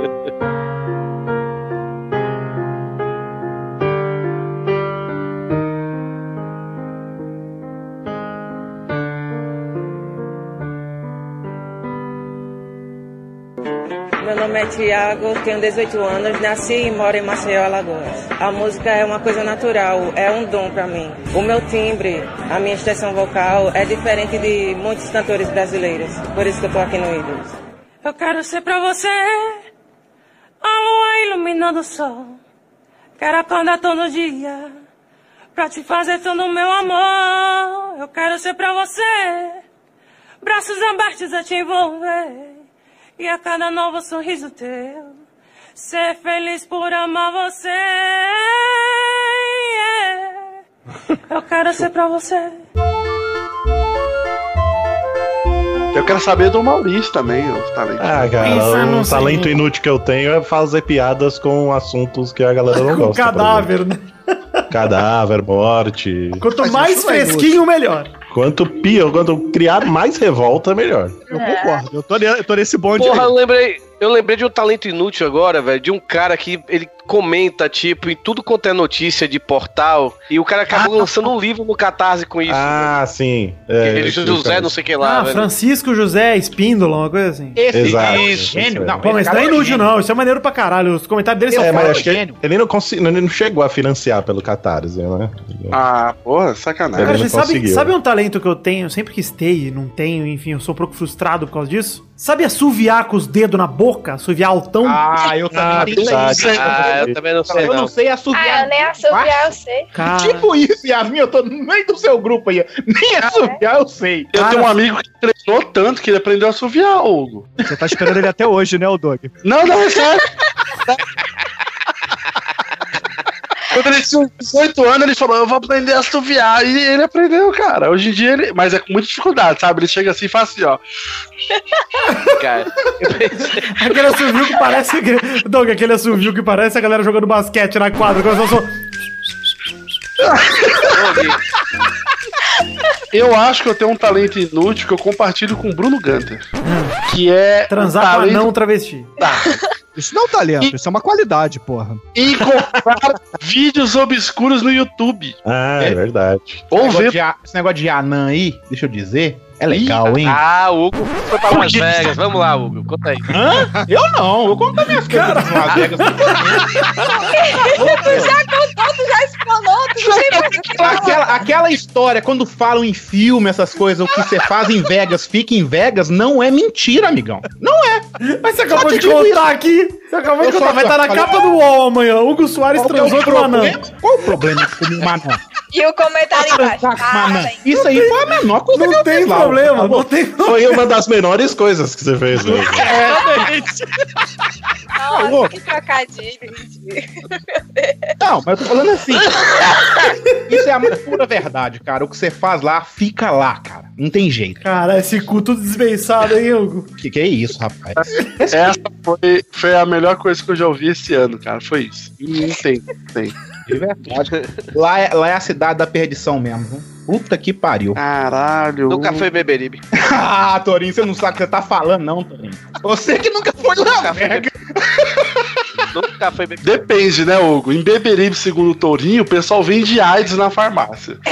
Speaker 10: é Tiago, tenho 18 anos, nasci e moro em Maceió, Alagoas. A música é uma coisa natural, é um dom pra mim. O meu timbre, a minha extensão vocal é diferente de muitos cantores brasileiros. Por isso que eu tô aqui no Ídolos. Eu quero ser pra você a lua iluminando o sol. Quero acordar todo dia pra te fazer todo o meu amor. Eu quero ser pra você, braços abertos a te envolver. E a cada novo sorriso teu, ser feliz por amar você. yeah. Eu quero ser pra você.
Speaker 2: Eu quero saber do Maurício também, os talentos.
Speaker 3: Ah, cara, o talento inútil que eu tenho é fazer piadas com assuntos que a galera não
Speaker 4: Com
Speaker 3: gosta. por
Speaker 4: cadáver, né?
Speaker 3: Cadáver, morte.
Speaker 4: Quanto mais
Speaker 9: é
Speaker 4: fresquinho, melhor.
Speaker 3: Quanto pior, quanto criar mais revolta, melhor.
Speaker 9: Eu concordo. Eu tô, eu tô nesse bonde
Speaker 8: Porra,
Speaker 9: aí.
Speaker 8: eu lembrei, eu lembrei de um talento inútil agora, velho, de um cara que ele comenta, tipo, em tudo quanto é notícia de portal, e o cara acabou lançando um livro no Catarse com isso.
Speaker 3: Ah, sim.
Speaker 8: velho.
Speaker 3: É,
Speaker 8: Ele, José, não sei o que lá,
Speaker 4: Ah,
Speaker 8: velho.
Speaker 4: Francisco José Espíndola, uma coisa assim.
Speaker 5: Esse
Speaker 3: Exato.
Speaker 5: é
Speaker 3: Isso,
Speaker 5: gênio. Não,
Speaker 3: é.
Speaker 4: Pô, mas não é
Speaker 5: cara
Speaker 4: inútil,
Speaker 5: gênio.
Speaker 4: não. Isso é maneiro pra caralho. Os comentários dele são
Speaker 3: É, mas acho que ele,
Speaker 5: gênio.
Speaker 3: ele não, consegui, ele não chegou a financiar pelo Catarse, né?
Speaker 2: Ah, porra, sacanagem.
Speaker 4: Cara, você sabe, sabe um talento que eu tenho, sempre quis ter e não tenho, enfim, eu sou um pouco frustrado por causa disso? Sabe assoviar com os dedos na boca? Assoviar altão?
Speaker 5: Ah, eu também
Speaker 3: Ah,
Speaker 5: tenho
Speaker 3: verdade.
Speaker 5: isso.
Speaker 8: Ah, eu também não sei,
Speaker 5: Eu
Speaker 8: não.
Speaker 5: não sei
Speaker 6: Ah,
Speaker 5: assoviar.
Speaker 6: eu nem assoviar, eu sei.
Speaker 4: Cara,
Speaker 5: Tipo isso, Yasmin, eu tô no meio do seu grupo aí. Nem assoviar, eu sei.
Speaker 2: Eu
Speaker 4: Cara,
Speaker 2: tenho um amigo que treinou tanto que ele aprendeu a assoviar, Hugo.
Speaker 9: Você tá esperando ele até hoje, né, o Doug?
Speaker 2: Não, não, é sério. Quando ele tinha 18 anos, ele falou: Eu vou aprender a assoviar. E ele aprendeu, cara. Hoje em dia ele. Mas é com muita dificuldade, sabe? Ele chega assim e faz assim, ó.
Speaker 8: Cara.
Speaker 4: aquele assovio que parece. que- Doug, aquele assovio que parece a galera jogando basquete na quadra. Começou só.
Speaker 2: Eu acho que eu tenho um talento inútil que eu compartilho com o Bruno Gunter. Que é.
Speaker 4: Transar
Speaker 2: um
Speaker 4: com
Speaker 2: talento
Speaker 4: anão travesti.
Speaker 9: Isso não é um talento, isso é uma qualidade, porra.
Speaker 2: E comprar vídeos obscuros no YouTube.
Speaker 3: Ah, é verdade.
Speaker 2: Ou
Speaker 5: Esse negócio
Speaker 2: ver.
Speaker 5: de a- Esse negócio de anã aí, deixa eu dizer, é legal, hein?
Speaker 8: Ah, o Hugo foi pra Las Vegas. Vamos lá, Hugo. Conta aí.
Speaker 5: Hã? Eu não, eu conto as minhas coisas em Las Vegas.
Speaker 6: Tu já contou, tu já explanou, tu não tem mais o que falar.
Speaker 5: Aquela, aquela história, quando falam em filme, essas coisas, o que você faz em Vegas, fica em Vegas, não é mentira, amigão. Não é.
Speaker 4: Mas você acabou de contar aqui. Você acabou de
Speaker 5: Eu
Speaker 4: contar. Vai estar na
Speaker 5: falei-
Speaker 4: capa do UOL amanhã. Hugo Soares
Speaker 5: é o
Speaker 4: transou com um anão.
Speaker 5: Qual o problema de comer uma anã?
Speaker 6: E o comentário embaixo. Ah, tem.
Speaker 5: Isso aí foi a menor coisa que
Speaker 4: Não
Speaker 5: eu
Speaker 4: tem
Speaker 5: fiz lá,
Speaker 4: problema,
Speaker 5: tá bom?
Speaker 4: não tem
Speaker 3: Foi uma das menores coisas que você fez mesmo.
Speaker 6: Nossa, que trocadilho.
Speaker 5: Não, mas eu tô falando assim. Isso é a pura verdade, cara. O que você faz lá, fica lá, cara. Não tem jeito.
Speaker 4: Cara, esse cu tudo desbeiçado, hein, Hugo?
Speaker 5: Que que é isso, rapaz?
Speaker 2: Essa foi, foi a melhor coisa que eu já ouvi esse ano, cara. Foi isso. Não tem, não tem.
Speaker 5: De verdade. Lá é, lá é a cidade da perdição mesmo. viu? Puta que pariu.
Speaker 2: Caralho.
Speaker 8: Nunca foi Beberibe.
Speaker 5: ah, Torinho, você não sabe o que você tá falando, não, Torinho. Você que nunca foi lá,
Speaker 8: Nunca foi
Speaker 5: velho.
Speaker 8: Nunca foi Beberibe.
Speaker 2: Depende, né, Hugo? Em Beberibe, segundo o Tourinho, o pessoal vende AIDS na farmácia.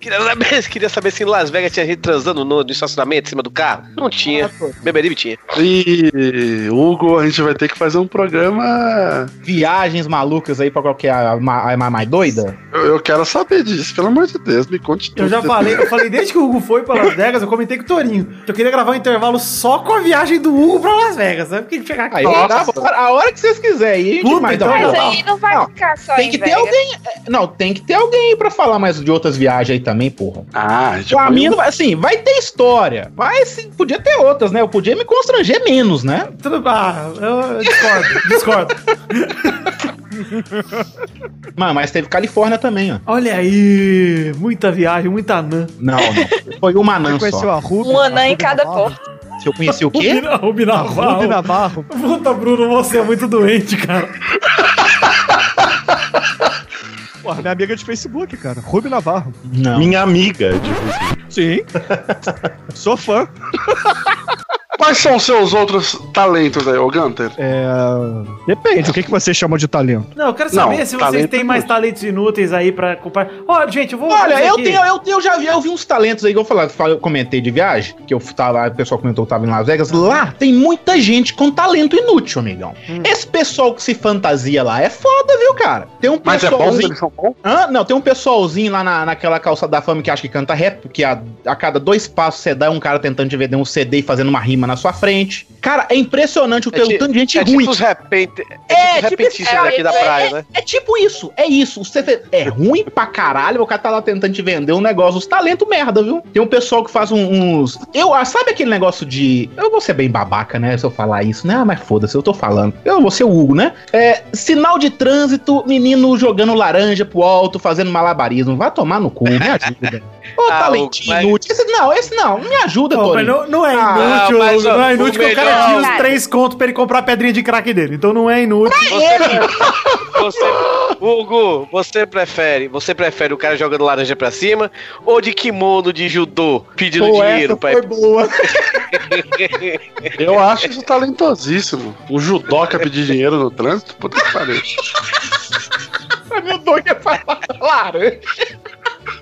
Speaker 8: Queria saber, queria saber se em Las Vegas tinha gente transando no, no estacionamento, em cima do carro. Não tinha. Beberibe tinha.
Speaker 2: E, Hugo, a gente vai ter que fazer um programa.
Speaker 5: Viagens malucas aí pra qualquer a, a, a mais doida?
Speaker 2: Eu, eu quero saber disso, pelo amor de Deus, me conte tudo.
Speaker 4: Eu já falei, eu falei desde que o Hugo foi pra Las Vegas, eu comentei com o Torinho. Que eu queria gravar um intervalo só com a viagem do Hugo pra Las Vegas. Sabe porque chegar aqui?
Speaker 5: Aí, a, hora que vocês quiserem. aí a gente
Speaker 4: Puta,
Speaker 5: mais
Speaker 4: então
Speaker 6: Mas aí não vai
Speaker 5: Não,
Speaker 6: ficar só
Speaker 5: Tem
Speaker 6: em
Speaker 5: que ter
Speaker 6: Vegas.
Speaker 5: alguém. Não, tem que ter alguém aí pra falar mais de outras viagens aí também, porra.
Speaker 2: Ah,
Speaker 5: Com a minha, assim, vai ter história. Mas se- podia ter outras, né? Eu podia me constranger menos, né?
Speaker 4: Tudo, ah, eu discordo, discordo.
Speaker 5: Mano, mas teve Califórnia também, ó.
Speaker 4: Olha aí, muita viagem, muita anã.
Speaker 5: Não, não. Foi uma anã
Speaker 9: Você conheceu
Speaker 5: só.
Speaker 9: a Ruby?
Speaker 6: Um anã em cada
Speaker 9: Navarro?
Speaker 6: porto.
Speaker 5: Se eu conheci o quê?
Speaker 4: Rubi, Rubi
Speaker 9: A Ruby
Speaker 4: Navarro.
Speaker 9: Navarro.
Speaker 4: Puta, Bruno, você é muito doente, cara.
Speaker 9: Porra, minha amiga de Facebook, cara. Ruby Navarro.
Speaker 5: Não.
Speaker 3: Minha amiga, tipo assim.
Speaker 9: Sim. Sou fã.
Speaker 2: Quais são os seus outros talentos aí, ô Gunter?
Speaker 9: É, depende, o que, que você chama de talento?
Speaker 4: Não, eu quero saber
Speaker 2: Não,
Speaker 4: se vocês têm mais talentos inúteis aí pra culpar. Ó, gente, eu vou.
Speaker 5: Olha, eu
Speaker 4: aqui.
Speaker 5: tenho, eu, eu já vi, eu vi uns talentos aí que eu falar, eu comentei de viagem, que eu tava, o pessoal comentou que tava em Las Vegas. Lá tem muita gente com talento inútil, amigão.
Speaker 2: Hum.
Speaker 5: Esse pessoal que se fantasia lá é foda, viu, cara? Tem um
Speaker 2: Mas é bom?
Speaker 5: pessoalzinho. Hã? Não, tem um pessoalzinho lá na, naquela calça da fama que acha que canta rap, porque a, a cada dois passos você dá é um cara tentando te vender um CD e fazendo uma rima na sua frente. Cara, é impressionante o
Speaker 8: É
Speaker 5: tanto de gente
Speaker 8: É
Speaker 5: ruim.
Speaker 8: tipo os repente,
Speaker 5: É,
Speaker 8: é, tipo
Speaker 5: tipo
Speaker 8: repentistas
Speaker 6: esse-
Speaker 8: daqui da
Speaker 6: é,
Speaker 8: praia, né?
Speaker 5: É tipo isso, é isso. Você é ruim pra caralho, o cara tá lá tentando te vender um negócio, os talentos merda, viu? Tem um pessoal que faz um- uns. Eu, ah, sabe aquele negócio de. Eu vou ser bem babaca, né? Se eu falar isso, né? Ah, mas foda-se, eu tô falando. Eu vou ser o Hugo, né? É, sinal de trânsito, menino jogando laranja pro alto, fazendo malabarismo. Vai tomar no cu, me ajuda. Ô,
Speaker 8: Ah,
Speaker 5: talentinho
Speaker 8: mas-
Speaker 5: inútil. Esse, não, esse não, me ajuda,
Speaker 4: Pô, mas
Speaker 5: Torinho.
Speaker 4: não, não é
Speaker 5: Ah,
Speaker 4: inútil,
Speaker 8: mas, ó,
Speaker 4: não é
Speaker 8: o
Speaker 4: inútil que o cara
Speaker 8: melhor-
Speaker 4: tinha os três contos pra ele comprar a pedrinha de crack dele. Então não é inútil.
Speaker 8: Você, você, Hugo, você prefere, você prefere o cara jogando laranja pra cima ou de kimono de judô pedindo
Speaker 5: Pô,
Speaker 8: dinheiro
Speaker 5: essa
Speaker 8: pra
Speaker 5: foi boa.
Speaker 2: Eu acho isso talentosíssimo. Um judoca pedir dinheiro no trânsito? Puta que pariu.
Speaker 5: Meu doido ia falar laranja.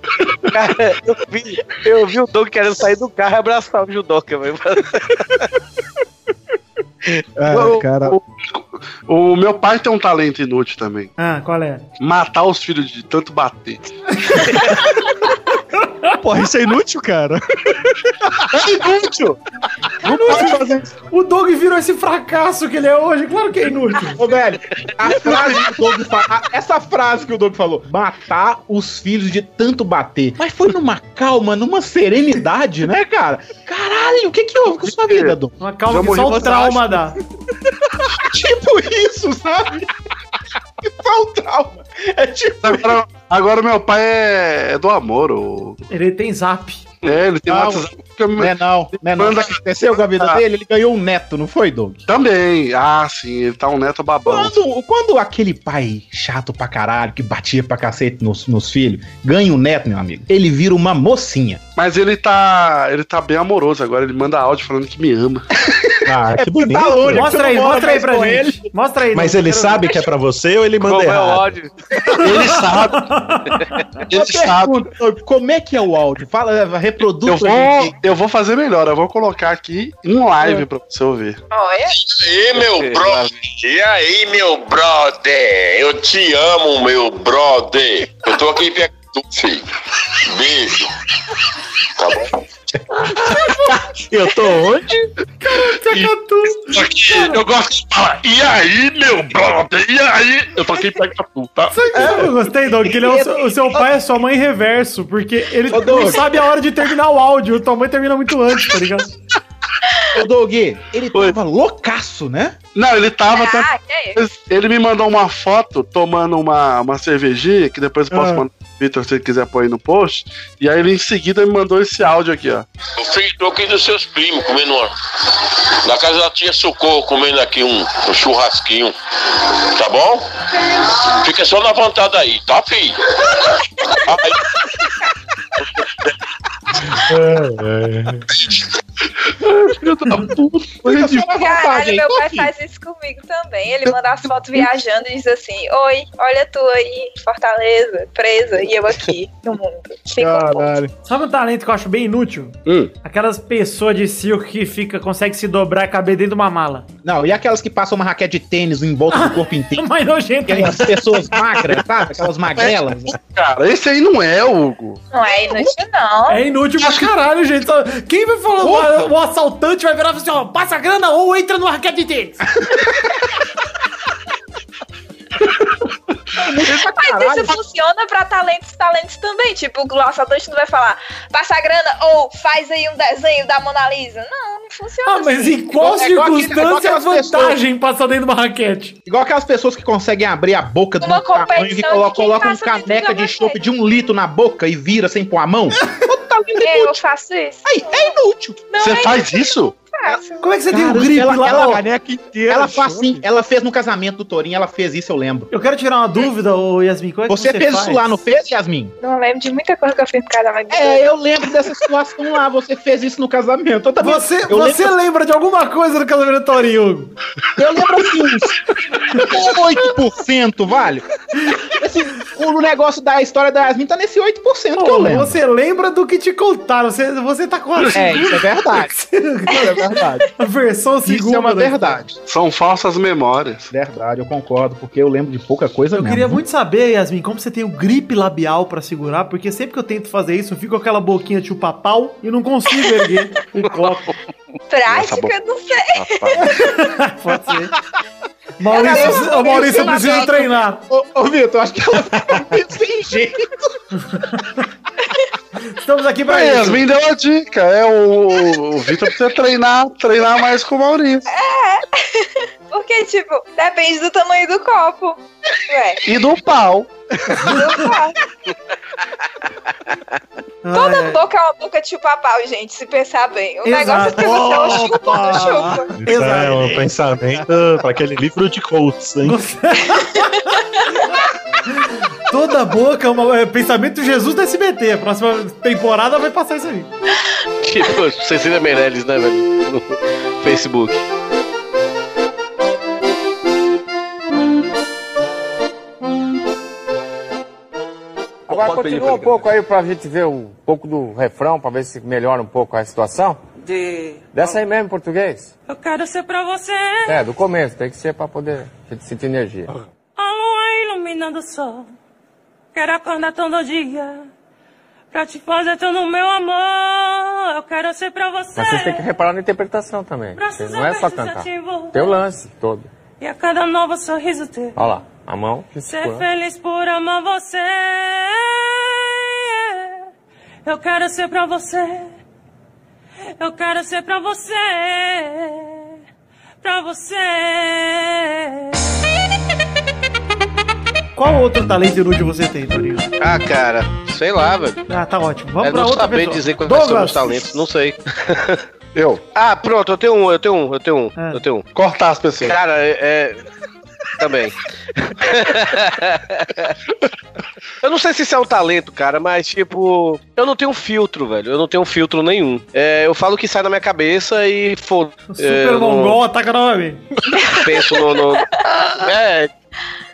Speaker 8: Cara, eu vi, eu vi o Doug querendo sair do carro e abraçar o judoca, velho.
Speaker 9: É, cara.
Speaker 2: O meu pai tem um talento inútil também.
Speaker 4: Ah, qual é?
Speaker 2: Matar os filhos de tanto bater.
Speaker 9: Porra, isso é inútil, cara.
Speaker 2: É inútil!
Speaker 5: Não pode fazer isso.
Speaker 4: O Doug virou esse fracasso que ele é hoje. Claro que é inútil.
Speaker 5: Ô, velho, a frase que o Doug falou. Essa frase que o Doug falou: matar os filhos de tanto bater. Mas foi numa calma, numa serenidade, né, cara? Caralho, o que que houve com a sua vida, Doug?
Speaker 4: Uma calma
Speaker 2: Já
Speaker 4: que só o trauma dá.
Speaker 5: tipo isso, sabe? Só o trauma. É tipo.
Speaker 2: Agora, agora meu pai é, é do amor. O...
Speaker 4: Ele tem zap.
Speaker 2: É, ele tem
Speaker 5: Não.
Speaker 2: WhatsApp. que
Speaker 5: Não é não, não é não. Aconteceu com a vida
Speaker 2: Ah.
Speaker 5: dele, ele ganhou um neto, não foi, Doug?
Speaker 2: Também. Ah, sim, ele tá um neto babão.
Speaker 5: Quando, quando aquele pai chato pra caralho, que batia pra cacete nos, nos filhos, ganha um neto, meu amigo, ele vira uma mocinha.
Speaker 2: Mas ele tá. Ele tá bem amoroso agora. Ele manda áudio falando que me ama.
Speaker 3: Ah, que
Speaker 5: porque
Speaker 3: bonito.
Speaker 5: tá longe.
Speaker 4: Mostra aí, mostra aí pra gente. Mostra aí.
Speaker 3: Mas ele sabe que é pra você ou ele manda
Speaker 8: Como é o
Speaker 3: errado?
Speaker 8: ódio?
Speaker 2: Ele sabe. Ele sabe.
Speaker 5: como é que é o áudio? Fala, reproduz
Speaker 2: Eu vou, eu vou fazer melhor. Eu vou colocar aqui em live pra você ouvir.
Speaker 6: Olha,
Speaker 11: E aí, meu brother? E aí, meu brother? Eu te amo, meu brother. Eu tô aqui perto do filho. Beijo. Tá bom?
Speaker 3: Eu tô onde?
Speaker 2: Só que eu gosto de falar. E aí, meu brother? E aí? Eu tô aqui perto da tu, tá?
Speaker 4: Que eu gostei, Doug? Que ele é o, seu, o seu pai é sua mãe em reverso, porque ele
Speaker 5: Ô,
Speaker 4: não sabe a hora de terminar o áudio. Tua mãe termina muito antes, tá ligado?
Speaker 5: Ô, Doug, ele
Speaker 2: Oi.
Speaker 5: tava loucaço, né?
Speaker 2: Não, ele tava até.
Speaker 6: ah, que é isso?
Speaker 2: Ele me mandou uma foto tomando uma, uma cervejinha, que depois eu posso
Speaker 4: Ah.
Speaker 2: mandar pro Vitor se ele quiser pôr aí no post. E aí ele em seguida me mandou esse áudio aqui, ó.
Speaker 11: O filho tô aqui dos seus primos, comendo uma. Na casa da tia Socorro, comendo aqui um, um churrasquinho. Tá bom? Fica só na vontade aí, tá, filho? Aí,
Speaker 2: Filho da puta.
Speaker 6: Caralho, meu pai faz isso comigo também. Ele manda as fotos viajando e diz assim: Oi, olha tu aí, Fortaleza, presa, e eu aqui no mundo. Fica um.
Speaker 5: Caralho.
Speaker 4: Sabe um talento que eu acho bem inútil?
Speaker 2: Hum.
Speaker 4: Aquelas pessoas de circo que fica, consegue se dobrar e caber dentro de uma mala.
Speaker 5: Não, e aquelas que passam uma raquete de tênis em volta do corpo inteiro?
Speaker 4: Mais nojento.
Speaker 5: Aquelas pessoas magras, sabe? Aquelas magrelas.
Speaker 2: Cara, esse aí não é, Hugo.
Speaker 6: Não é inútil, não.
Speaker 4: É inútil pra caralho, gente. Quem vai falar? O, o assaltante vai virar e falar assim: ó, passa a grana ou entra no raquete de tênis.
Speaker 6: Mas isso funciona pra talentos talentos também. Tipo, o assaltante não vai falar, passa a grana ou faz aí um desenho da Mona Lisa. Não, não funciona
Speaker 4: Ah, mas
Speaker 6: assim.
Speaker 4: em qual
Speaker 5: É igual aquele- é igual
Speaker 4: circunstância é
Speaker 5: aquelas
Speaker 4: vantagem passar dentro de uma raquete?
Speaker 5: Igual aquelas pessoas que conseguem abrir a boca um tamanho que
Speaker 6: competição
Speaker 5: colo-
Speaker 6: de quem
Speaker 5: colocam um caneca de chope de um litro na boca e vira sem pôr a mão. Ô, talento
Speaker 6: Eu
Speaker 5: inútil.
Speaker 6: faço isso.
Speaker 5: Aí, é inútil.
Speaker 6: Não
Speaker 2: Você
Speaker 6: é
Speaker 2: faz isso?
Speaker 6: Fácil.
Speaker 4: Como é que você tem um gripe
Speaker 5: ela-
Speaker 4: lá?
Speaker 5: ela-
Speaker 4: Ó,
Speaker 9: caneca inteira.
Speaker 5: Ela faz assim, ela fez no casamento do Torinho, ela fez isso, eu lembro.
Speaker 4: Eu quero tirar uma dúvida, ô Yasmin. Como é que
Speaker 5: Você, fez
Speaker 4: faz?
Speaker 5: isso lá, não fez, Yasmin?
Speaker 6: Não lembro de muita coisa que eu fiz no casamento.
Speaker 5: É, eu lembro dessa situação lá, você fez isso no casamento. Eu também,
Speaker 4: Você,
Speaker 5: eu
Speaker 4: você
Speaker 5: lembro,
Speaker 4: lembra de alguma coisa do casamento do Torinho, Hugo?
Speaker 5: eu lembro assim, uns 8%, vale? Esse, o negócio da história da Yasmin tá nesse 8% que eu
Speaker 4: Pô,
Speaker 5: lembro.
Speaker 4: você lembra do que te contaram. Você, você tá com a,
Speaker 5: É, isso é verdade. Verdade.
Speaker 4: a versão segunda.
Speaker 5: Isso é uma verdade.
Speaker 2: São falsas memórias.
Speaker 5: Verdade, eu concordo, porque eu lembro de pouca coisa
Speaker 4: Eu
Speaker 5: mesmo.
Speaker 4: queria muito saber, Yasmin, como você tem o gripe labial pra segurar, porque sempre que eu tento fazer isso, eu fico com aquela boquinha de chupa-pau e não consigo erguer o copo.
Speaker 6: Prática, não sei.
Speaker 4: Pode ser. Maurício, ô, Maurício, eu preciso treinar.
Speaker 5: Ô, ô Vitor, acho que ela ficou sem jeito.
Speaker 4: Estamos aqui pra
Speaker 2: Aí,
Speaker 4: isso.
Speaker 2: Yasmin deu a dica. É o, o Vitor precisa treinar, treinar mais com o Maurício.
Speaker 6: Porque, tipo, depende do tamanho do copo. Ué,
Speaker 2: E do pau.
Speaker 6: do pau. Toda
Speaker 4: Ai,
Speaker 6: boca é uma boca de chupar-pau, gente, se pensar bem. O
Speaker 4: Exato.
Speaker 6: negócio é que você ou chupa ou não chupa.
Speaker 3: Isso é
Speaker 4: Exato.
Speaker 3: um pensamento para aquele livro de coaches, hein?
Speaker 4: Toda boca é um é, pensamento de Jesus do SBT. A próxima temporada vai passar isso aí.
Speaker 8: Tipo, Cecília Meirelles, né, velho? No Facebook.
Speaker 12: Agora continua um pouco aí pra gente ver um pouco do refrão, pra ver se melhora um pouco a situação.
Speaker 10: De.
Speaker 12: Dessa aí mesmo em português.
Speaker 10: Eu quero ser pra você.
Speaker 12: É, do começo, tem que ser pra poder a gente sentir energia.
Speaker 10: A lua iluminando o sol. Quero acordar todo dia. Pra te fazer tudo meu amor. Eu quero ser pra você.
Speaker 12: Mas vocês têm que reparar na interpretação também. Não é só cantar.
Speaker 10: te envolver.
Speaker 12: Tem o lance todo.
Speaker 10: E a cada novo sorriso teu.
Speaker 12: Olha lá, a mão.
Speaker 10: Ser feliz por amar você. Eu quero ser pra você. Eu quero ser pra você. Pra você.
Speaker 4: Qual outro talento inútil você tem, Torinho?
Speaker 8: Ah, cara, sei lá, velho.
Speaker 4: Ah, tá ótimo. Vamos
Speaker 8: é
Speaker 4: pra
Speaker 8: não
Speaker 4: outra
Speaker 8: saber
Speaker 4: pessoa.
Speaker 8: dizer quais são meus talentos, não sei.
Speaker 2: Eu.
Speaker 8: Ah, pronto, eu tenho um, eu tenho um, eu tenho um,
Speaker 4: Ah.
Speaker 8: eu tenho um.
Speaker 2: Cortar as pessoas.
Speaker 8: Cara, é. É- Também. eu não sei se isso é um talento, cara, mas tipo, eu não tenho filtro, velho. Eu não tenho filtro nenhum. É, eu falo o que sai na minha cabeça e foda.
Speaker 4: Super mongol, ataca nome.
Speaker 8: penso no, no- É.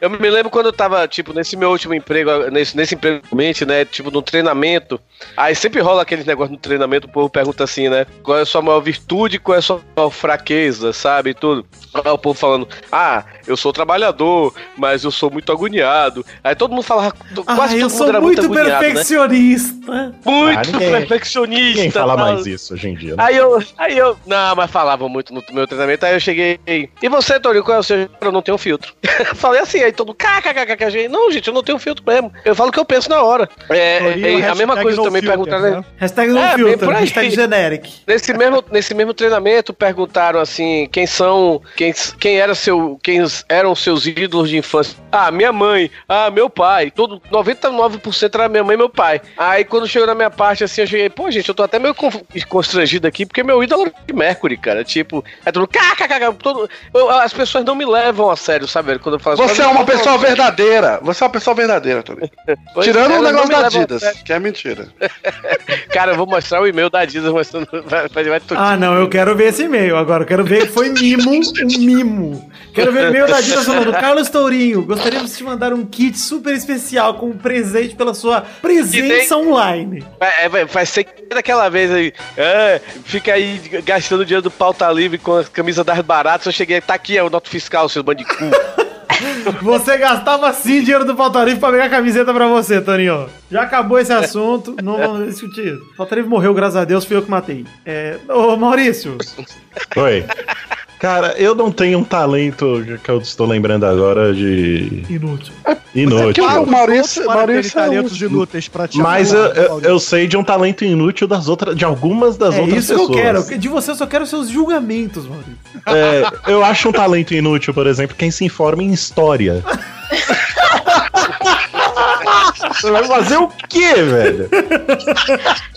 Speaker 8: Eu me lembro quando eu tava, tipo, nesse meu último emprego, nesse, nesse emprego, realmente, né? Tipo, no treinamento. Aí sempre rola aquele negócio no treinamento, o povo pergunta assim, né? Qual é a sua maior virtude, qual é a sua maior fraqueza, sabe? e Tudo. Aí o povo falando, ah, eu sou trabalhador, mas eu sou muito agoniado. Aí todo mundo falava,
Speaker 4: Ah,
Speaker 8: quase
Speaker 4: eu
Speaker 8: todo mundo
Speaker 4: sou
Speaker 8: era
Speaker 4: muito
Speaker 8: muito agoniado, né?
Speaker 4: perfeccionista.
Speaker 8: Muito
Speaker 3: Ah, ninguém-
Speaker 8: perfeccionista.
Speaker 3: Ninguém fala
Speaker 8: tal.
Speaker 3: mais isso hoje em dia, né?
Speaker 8: Aí eu, aí eu, não, mas falavam muito no meu treinamento, aí eu cheguei, e você, Torinho, qual é o seu? Eu não tenho filtro. Falei assim, aí todo mundo, kkkk, gente, não, gente, eu não tenho filtro mesmo. Eu falo o que eu penso na hora. É,
Speaker 9: Torinho,
Speaker 8: é, a mesma coisa também
Speaker 9: filter,
Speaker 8: perguntaram,
Speaker 9: né?
Speaker 4: Hashtag não
Speaker 8: É,
Speaker 4: filter, hashtag generic.
Speaker 8: Nesse mesmo, nesse mesmo treinamento perguntaram assim, quem são, quem, quem era seu, quem eram seus ídolos de infância? Ah, minha mãe, ah, meu pai, todo 99% era minha mãe e meu pai. Aí quando chegou na minha parte assim, eu cheguei, pô, gente, eu tô até meio constrangido aqui porque meu ídolo era de Mercury, cara, tipo, é tudo kkkk, todo, eu- as pessoas não me levam a sério, sabe? Quando eu falo assim,
Speaker 2: Você é uma pessoa verdadeira. Você é uma pessoa verdadeira, Tony.
Speaker 8: Pois
Speaker 2: Tirando
Speaker 8: é,
Speaker 2: o negócio da
Speaker 8: a
Speaker 2: Adidas, que é mentira.
Speaker 8: Cara, eu vou mostrar o e-mail da Adidas, não- vai, vai,
Speaker 4: Ah, não, eu quero ver esse e-mail agora. Eu quero ver que foi mimo, um mimo. Quero ver o e-mail da Adidas falando: Carlos Tourinho, gostaríamos de te mandar um kit super especial como presente pela sua presença online.
Speaker 8: Vai, é, vai, vai ser que daquela vez aí. É, fica aí gastando dinheiro do pauta livre com a camisa das baratas. Eu cheguei, tá aqui, é o noto fiscal, seus bandidos.
Speaker 4: Você gastava sim dinheiro do Faltarife pra pegar a camiseta pra você, Toninho. Já acabou esse assunto, não vamos discutir. Faltarife morreu, graças a Deus, fui eu que matei. É, ô Maurício,
Speaker 3: Oi. Cara, eu não tenho um talento que eu estou lembrando agora de
Speaker 4: inútil.
Speaker 3: inútil.
Speaker 2: Ah, o Maurício, Maurício é
Speaker 9: talentos
Speaker 2: útil.
Speaker 9: inúteis pra
Speaker 3: Mas eu, eu, eu sei de um talento inútil das outras, de algumas das
Speaker 4: É
Speaker 3: outras
Speaker 4: isso
Speaker 3: pessoas.
Speaker 4: que eu quero. De você eu só quero seus julgamentos, Maurício.
Speaker 3: É, eu acho um talento inútil, por exemplo, quem se informa em história. Você vai fazer o quê, velho?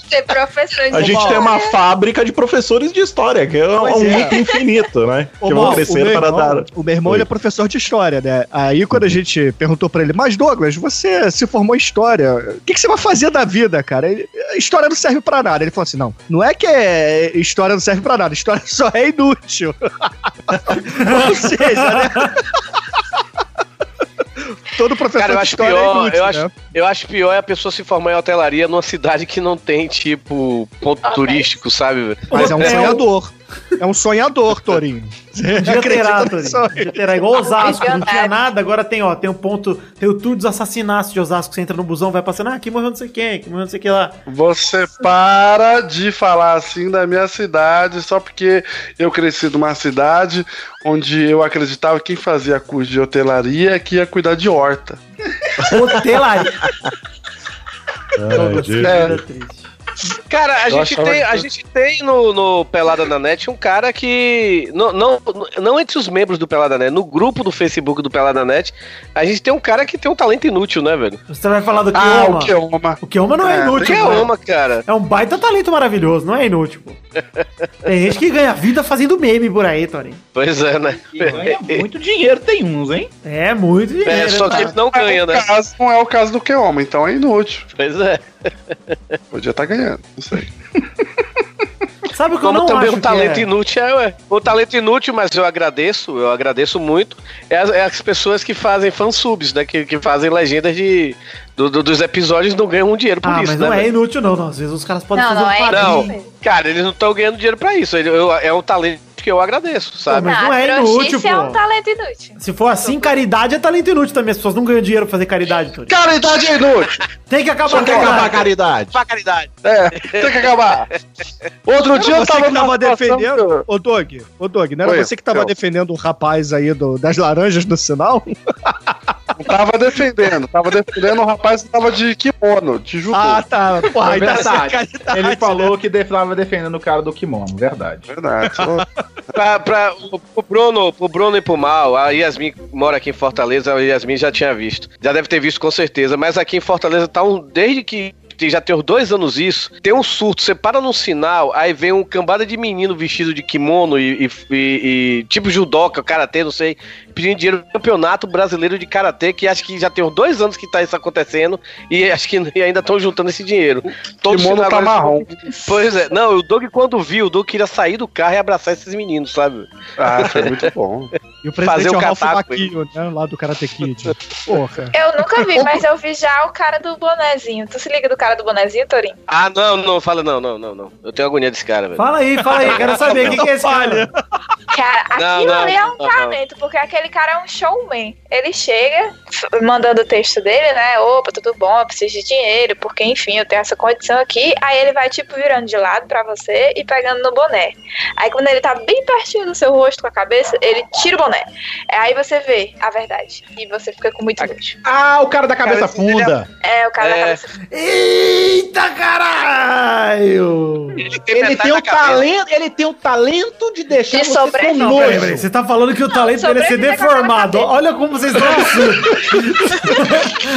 Speaker 6: Ser professor de
Speaker 3: A gente tem uma fábrica de professores de história, que é um,
Speaker 9: Pois
Speaker 3: um
Speaker 9: é.
Speaker 3: mito infinito, né?
Speaker 9: Ô,
Speaker 3: que vão crescer para
Speaker 9: irmão-
Speaker 3: dar.
Speaker 9: O meu irmão
Speaker 3: Oi.
Speaker 9: ele é professor de história, né? Aí quando a gente perguntou pra ele, mas Douglas, você se formou em história, o que, que você vai fazer da vida, cara? Ele, história não serve pra nada. Ele falou assim: não, não é que é, história não serve pra nada, história só é inútil. Ou seja, né? Todo professor
Speaker 8: Cara, eu
Speaker 9: de
Speaker 8: acho
Speaker 9: história
Speaker 8: pior,
Speaker 9: é inútil,
Speaker 8: eu,
Speaker 9: né?
Speaker 8: acho, eu acho pior é a pessoa se formar em hotelaria numa cidade que não tem, tipo, ponto turístico, sabe?
Speaker 9: Mas é um sonhador. É um sonhador, Torinho.
Speaker 4: Podia terá, Torinho. Podia terá. Igual Osasco, não tinha nada, agora tem, ó, tem um ponto, tem o tour dos assassinatos de Osasco, você entra no busão, vai passando, ah, aqui morreu não sei quem, aqui morreu não sei quem lá.
Speaker 2: Você para de falar assim da minha cidade só porque eu cresci numa cidade onde eu acreditava que quem fazia curso de hotelaria é que ia cuidar de horta.
Speaker 4: Hotelaria.
Speaker 3: Ai, Deus.
Speaker 2: É.
Speaker 4: triste.
Speaker 8: Cara, a
Speaker 2: Eu
Speaker 8: gente tem, a gente tem no, no Pelada na Net um cara que. Não, não, não entre os membros do Pelada Net, no grupo do Facebook do Pelada Net, a gente tem um cara que tem um talento inútil, né, velho?
Speaker 4: Você vai falar do
Speaker 2: Ah,
Speaker 4: Kioma.
Speaker 2: o Kioma.
Speaker 4: O Kioma não é,
Speaker 2: É,
Speaker 4: inútil.
Speaker 8: Que é
Speaker 4: pô.
Speaker 8: uma, cara.
Speaker 4: É um baita talento maravilhoso, não é inútil, pô. Tem gente que ganha vida fazendo meme por aí, Torinho.
Speaker 8: Pois é, né?
Speaker 5: E ganha muito dinheiro, tem uns, hein?
Speaker 4: É muito dinheiro.
Speaker 8: É, só que ele não ganha,
Speaker 2: É
Speaker 8: né?
Speaker 2: o caso, não é o caso do Kioma, então é inútil.
Speaker 8: Pois é.
Speaker 2: Podia estar ganhando, não sei.
Speaker 4: Sabe o que eu
Speaker 8: Como
Speaker 4: não
Speaker 8: também
Speaker 4: acho
Speaker 8: um talento
Speaker 4: é?
Speaker 8: inútil é, ué. Um talento inútil, mas eu agradeço, eu agradeço muito. É as, é as pessoas que fazem fansubs, né? Que, que fazem legendas de, do- do- dos episódios não ganham um dinheiro por
Speaker 4: Ah,
Speaker 8: isso,
Speaker 4: mas
Speaker 8: né?
Speaker 4: não é inútil não, não. Às vezes os caras podem
Speaker 6: Não,
Speaker 4: fazer
Speaker 6: não
Speaker 4: um
Speaker 6: é.
Speaker 8: Não, cara, eles não estão ganhando dinheiro pra isso. Ele- eu- é um talento que eu agradeço, sabe?
Speaker 4: mas não é
Speaker 6: trouxice
Speaker 4: inútil,
Speaker 6: é
Speaker 4: pô.
Speaker 6: um talento inútil.
Speaker 4: Se for assim, caridade é talento inútil também. As pessoas não ganham dinheiro pra fazer caridade, Torinho.
Speaker 2: Caridade é inútil!
Speaker 4: Tem que acabar
Speaker 3: Só
Speaker 4: com
Speaker 3: quer acabar a caridade.
Speaker 8: Pra caridade.
Speaker 2: É, tem que acabar. Outro dia eu
Speaker 9: Você
Speaker 2: tava
Speaker 9: que tava defendendo.
Speaker 2: que eu-
Speaker 9: Ô, Doug, ô, Doug, não era
Speaker 2: Oi,
Speaker 9: você que tava
Speaker 2: eu.
Speaker 9: defendendo o rapaz aí do, das laranjas no sinal?
Speaker 2: Não tava defendendo, tava defendendo o rapaz que tava de kimono, de judô.
Speaker 9: Ah, tá. Porra,
Speaker 5: É
Speaker 9: aí tá
Speaker 5: verdade. Ele
Speaker 9: né?
Speaker 5: falou que estava defendendo o cara do kimono, verdade.
Speaker 2: Verdade.
Speaker 8: Pra, pra, pro, Bruno, pro Bruno e pro Mal, a Yasmin mora aqui em Fortaleza, a Yasmin já tinha visto. Já deve ter visto com certeza, mas aqui em Fortaleza tá um. Desde que. Já tem uns dois anos isso, tem um surto. Você para num sinal, aí vem um cambada de menino vestido de kimono e, e- e- e tipo judoca, karatê, não sei, pedindo dinheiro pro campeonato brasileiro de karatê, que acho que já tem uns dois anos que tá isso acontecendo, e acho que ainda estão juntando esse dinheiro. Todo sinal
Speaker 2: tá marrom.
Speaker 8: Pois é, não, o Doug quando viu, o Doug queria sair do carro e abraçar esses meninos, sabe?
Speaker 2: Ah, foi muito bom.
Speaker 9: E o
Speaker 8: fazer
Speaker 9: presidente
Speaker 8: o
Speaker 9: é o Ralph né? Lá do Karate Kid. Porra.
Speaker 6: Eu nunca vi, mas eu vi já o cara do bonezinho. Tu se liga do cara do bonezinho, Torinho?
Speaker 8: Ah, não, não, fala não, não, não, não. Eu tenho agonia desse cara, velho.
Speaker 4: Fala aí, fala aí. Quero saber o que, que é esse cara.
Speaker 6: Cara,
Speaker 8: Não,
Speaker 6: aquilo
Speaker 8: não,
Speaker 6: ali é um
Speaker 8: não, não.
Speaker 6: talento, porque aquele cara é um showman. Ele chega mandando o texto dele, né? Opa, tudo bom, eu preciso de dinheiro, porque enfim, eu tenho essa condição aqui. Aí ele vai, tipo, virando de lado pra você e pegando no boné. Aí quando ele tá bem pertinho do seu rosto com a cabeça, ele tira o boné. Aí você vê a verdade. E você fica com muito nojo.
Speaker 5: Ah, o cara da cabeça funda.
Speaker 6: É, o cara da
Speaker 8: É.
Speaker 6: cabeça.
Speaker 4: Eita caralho!
Speaker 8: Ele tem,
Speaker 5: Ele tem,
Speaker 8: da
Speaker 5: o
Speaker 8: cabeça.
Speaker 5: talento, ele tem o talento de deixar
Speaker 6: De
Speaker 5: você com.
Speaker 4: Não,
Speaker 5: nojo.
Speaker 4: Você tá falando que o talento dele é ser deformado. Olha como vocês estão absurdos.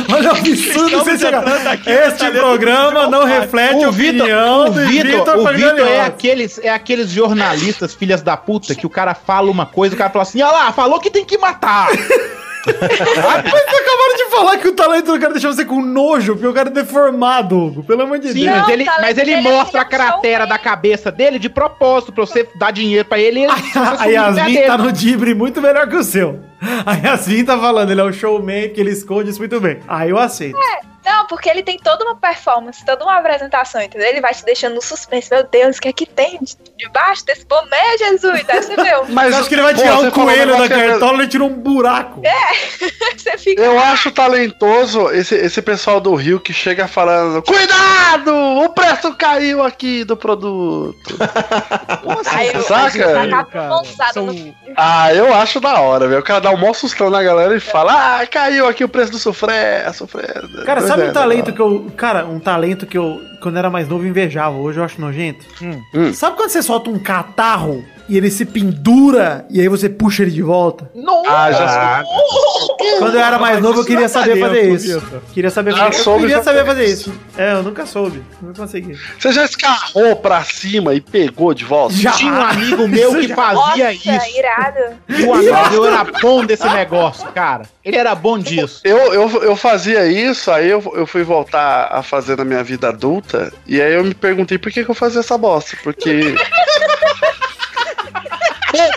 Speaker 4: Olha o absurdo que vocês chegaram. Este
Speaker 9: talento
Speaker 4: programa não reflete a
Speaker 5: O Vitor,
Speaker 4: opinião
Speaker 5: o
Speaker 4: do
Speaker 5: Vitor,
Speaker 4: Vitor
Speaker 5: o Vitor é aqueles, é aqueles jornalistas, filhas da puta, que o cara fala uma coisa, o cara fala assim, olha lá, falou que tem que matar.
Speaker 4: Mas vocês acabaram de falar que o talento do cara deixou você com nojo, porque o cara é deformado, Hugo. Pelo amor de
Speaker 5: Sim,
Speaker 4: Deus.
Speaker 5: Mas ele, mas ele
Speaker 6: é
Speaker 5: mostra a
Speaker 6: é um
Speaker 5: cratera da cabeça dele de propósito, pra você dar dinheiro pra ele ele
Speaker 4: A Yasmin tá no Dibre muito melhor que o seu. A Yasmin tá falando, ele é o showman que ele esconde isso muito bem. Aí eu aceito.
Speaker 6: Não, porque ele tem toda uma performance, toda uma apresentação, entendeu? Ele vai te deixando no suspense. Meu Deus, o que é que tem de- debaixo desse boné, Jesus? Aí você vê,
Speaker 2: Mas
Speaker 4: eu acho que ele vai
Speaker 2: pô,
Speaker 4: tirar
Speaker 2: você
Speaker 4: um coelho da
Speaker 2: é-
Speaker 4: cartola e tira um buraco.
Speaker 6: você fica.
Speaker 2: Eu acho talentoso esse, esse pessoal do Rio que chega falando: Cuidado! O preço caiu aqui do produto.
Speaker 6: Eu
Speaker 2: Saca?
Speaker 9: são-
Speaker 2: Ah, eu acho da hora, velho. O cara dá um maior sustão na galera e fala: Ah, caiu aqui o preço do sofré, sofré.
Speaker 4: Cara, sabe
Speaker 2: é,
Speaker 4: um talento que eu. Cara, um talento que eu, quando era mais novo, invejava. Hoje eu acho nojento.
Speaker 2: Hum.
Speaker 4: Sabe quando você solta um catarro e ele se pendura e aí você puxa ele de volta.
Speaker 2: Ah, já
Speaker 4: Quando eu era mais novo, eu queria saber fazer isso. Queria saber fazer, eu
Speaker 2: soube
Speaker 4: queria saber
Speaker 2: fazer
Speaker 4: isso. É, eu nunca soube. Nunca consegui.
Speaker 2: Você já escarrou pra cima e pegou de volta?
Speaker 4: Já.
Speaker 5: Tinha um amigo meu que fazia
Speaker 6: Nossa,
Speaker 5: isso.
Speaker 6: irado.
Speaker 5: E o amigo meu era bom desse negócio, cara. Ele era bom disso.
Speaker 2: Eu, eu, eu fazia isso, aí eu, eu fui voltar a fazer na minha vida adulta, e aí eu me perguntei por que, que eu fazia essa bosta. Porque.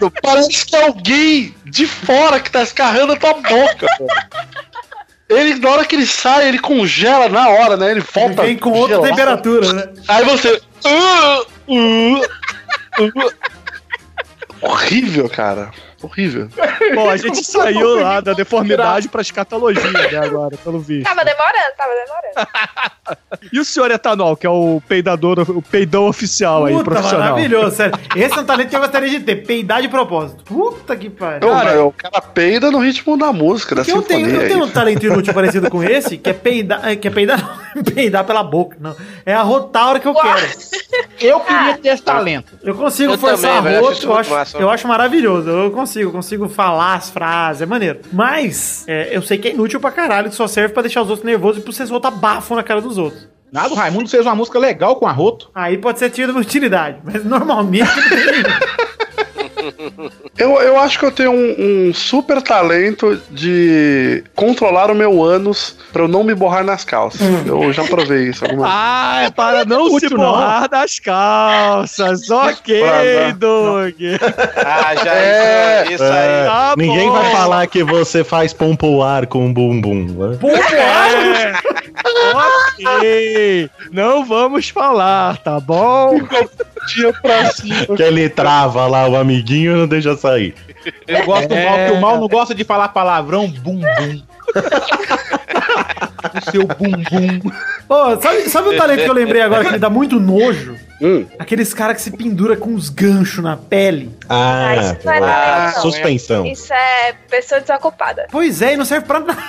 Speaker 2: Parece que é alguém de fora que tá escarrando a tua boca, pô. Ele, na hora que ele sai, ele congela na hora, né? Ele volta.
Speaker 4: Vem com outra
Speaker 2: gelado.
Speaker 4: temperatura, né?
Speaker 2: Aí você. Uh, uh, uh. Horrível, cara. Horrível.
Speaker 9: Bom, a gente saiu lá da deformidade pra escatologia, né, agora, pelo visto.
Speaker 6: Tava demorando, tava demorando.
Speaker 9: E o senhor Etanol, que é o peidador, o peidão oficial aí,
Speaker 4: Puta,
Speaker 9: profissional.
Speaker 4: maravilhoso, sério. Esse é um talento que eu gostaria de ter, peidar de propósito. Puta que pariu.
Speaker 2: Mas o cara peida no ritmo da música, da
Speaker 4: eu tenho, eu tenho
Speaker 2: aí.
Speaker 4: um talento inútil parecido com esse, que é peidar, é, que é peidar, peidar pela boca, não. É arrotar a hora que eu quero.
Speaker 5: Eu queria ter esse talento.
Speaker 4: Eu consigo
Speaker 8: Eu
Speaker 4: forçar
Speaker 8: também,
Speaker 4: arroto,
Speaker 8: isso
Speaker 4: eu acho,
Speaker 8: massa.
Speaker 4: eu acho maravilhoso. Eu consigo, eu consigo falar as frases, é maneiro. Mas, é, eu sei que é inútil pra caralho, que só serve pra deixar os outros nervosos e pra você soltar bafo na cara dos outros.
Speaker 5: Nada, o Raimundo fez uma música legal com arroto.
Speaker 4: Aí pode ser tido uma utilidade, mas normalmente não tem.
Speaker 2: Eu, eu acho que eu tenho um, um super talento de controlar o meu ânus pra eu não me borrar nas calças. Eu já provei isso algumas
Speaker 9: Ah, é para não se borrar das calças. Ok, Doug.
Speaker 8: Ah, já
Speaker 2: É,
Speaker 8: isso, aí.
Speaker 3: É,
Speaker 9: Tá
Speaker 3: ninguém
Speaker 9: bom.
Speaker 3: vai falar que você faz pompoar com o bumbum. Né?
Speaker 9: É. ok. Não vamos falar, tá bom?
Speaker 2: dia pra cima.
Speaker 3: Que ele trava lá o amiguinho e não deixa sair.
Speaker 5: Eu gosto do mal, que o mal não gosta de falar palavrão bumbum. o seu bumbum.
Speaker 4: Pô, sabe, sabe um talento que eu lembrei agora que me dá muito nojo?
Speaker 2: Hum.
Speaker 4: Aqueles caras que se pendura com uns ganchos na pele.
Speaker 6: Ah,
Speaker 3: Ah,
Speaker 6: isso não é
Speaker 3: ah,
Speaker 6: não.
Speaker 3: suspensão.
Speaker 6: Isso é pessoa desocupada.
Speaker 4: Pois é, e não serve pra nada.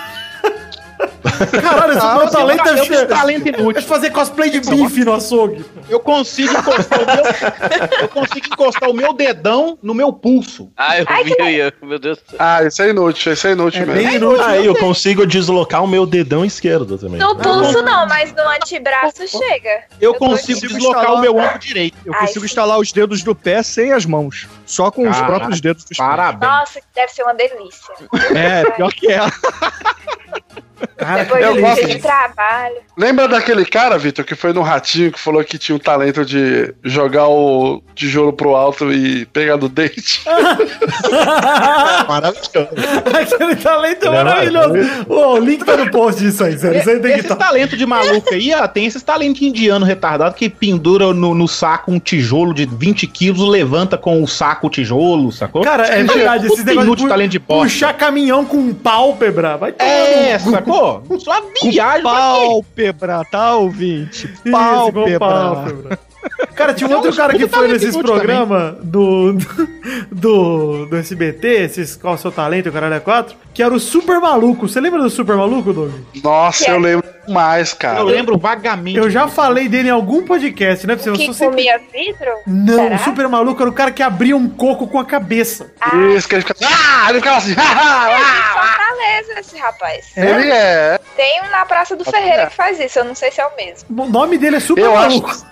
Speaker 4: Caralho, esse
Speaker 5: Ah,
Speaker 4: meu talento é,
Speaker 5: talento inútil.
Speaker 4: é fazer cosplay de bife no açougue.
Speaker 5: Eu consigo encostar o meu. Eu consigo encostar o meu dedão no meu pulso.
Speaker 8: Ah, eu
Speaker 6: Ai,
Speaker 8: vi,
Speaker 6: que
Speaker 8: eu ia. Meu Deus do céu.
Speaker 2: Ah, isso é inútil, isso é inútil
Speaker 4: É
Speaker 2: mesmo.
Speaker 4: bem inútil.
Speaker 3: Aí eu consigo deslocar o meu dedão esquerdo também.
Speaker 6: No pulso não, mas no antebraço chega.
Speaker 5: Eu
Speaker 6: Eu
Speaker 5: consigo deslocar
Speaker 9: instalar-
Speaker 5: o meu ombro direito.
Speaker 9: Eu
Speaker 6: Ai,
Speaker 9: consigo
Speaker 6: sim.
Speaker 9: instalar os dedos do pé sem as mãos. Só com os
Speaker 5: Caraca,
Speaker 9: próprios dedos dos pés.
Speaker 5: Parabéns.
Speaker 6: Nossa, deve ser uma delícia.
Speaker 9: É, pior que é.
Speaker 4: Cara,
Speaker 6: Depois
Speaker 2: eu
Speaker 6: de um
Speaker 2: gosto
Speaker 6: de trabalho.
Speaker 2: Lembra daquele cara, Vitor, que foi no Ratinho que falou que tinha o talento de jogar o tijolo pro alto e pegar do dente?
Speaker 3: Maravilhoso.
Speaker 4: aquele talento é
Speaker 3: é
Speaker 4: maravilhoso. Ô, o link tá no post disso aí, sério. Isso aí tem que
Speaker 5: Esses
Speaker 4: estar.
Speaker 5: talentos de maluco aí, ó, tem esses talentos indiano retardado que pendura no, no saco um tijolo de 20 quilos, levanta com o saco o tijolo, sacou?
Speaker 4: Cara, é verdade, esses negócios pu-
Speaker 5: talento de bosta.
Speaker 4: puxar caminhão com pálpebra. Vai
Speaker 5: É, sacou? Só viagem?
Speaker 9: Pálpebra, tá, ouvinte?
Speaker 4: Isso, com
Speaker 9: Pálpebra.
Speaker 4: Cara, tinha um
Speaker 5: é
Speaker 4: outro cara que foi nesses programas do, do, do SBT, esses Qual é o Seu Talento, o Caralho é 4, que era o Super Maluco. Você lembra do Super Maluco, Doug?
Speaker 2: Nossa, eu lembro mais, cara.
Speaker 5: Eu lembro vagamente.
Speaker 4: Eu já falei dele em algum podcast, né? Você
Speaker 6: Que
Speaker 4: sou sempre...
Speaker 6: comia vidro?
Speaker 4: Não,
Speaker 6: Será?
Speaker 4: o Super Maluco era o cara que abria um coco com a cabeça.
Speaker 2: Isso, que ele fica. Ah! Ele ficava assim. ah,
Speaker 6: É
Speaker 2: ah,
Speaker 6: Fortaleza esse rapaz.
Speaker 2: ah. Ele é.
Speaker 6: Tem um na Praça do Ferreira que faz isso, eu não sei se é o mesmo.
Speaker 4: O nome dele é Super
Speaker 2: Eu
Speaker 4: Maluco.
Speaker 2: acho.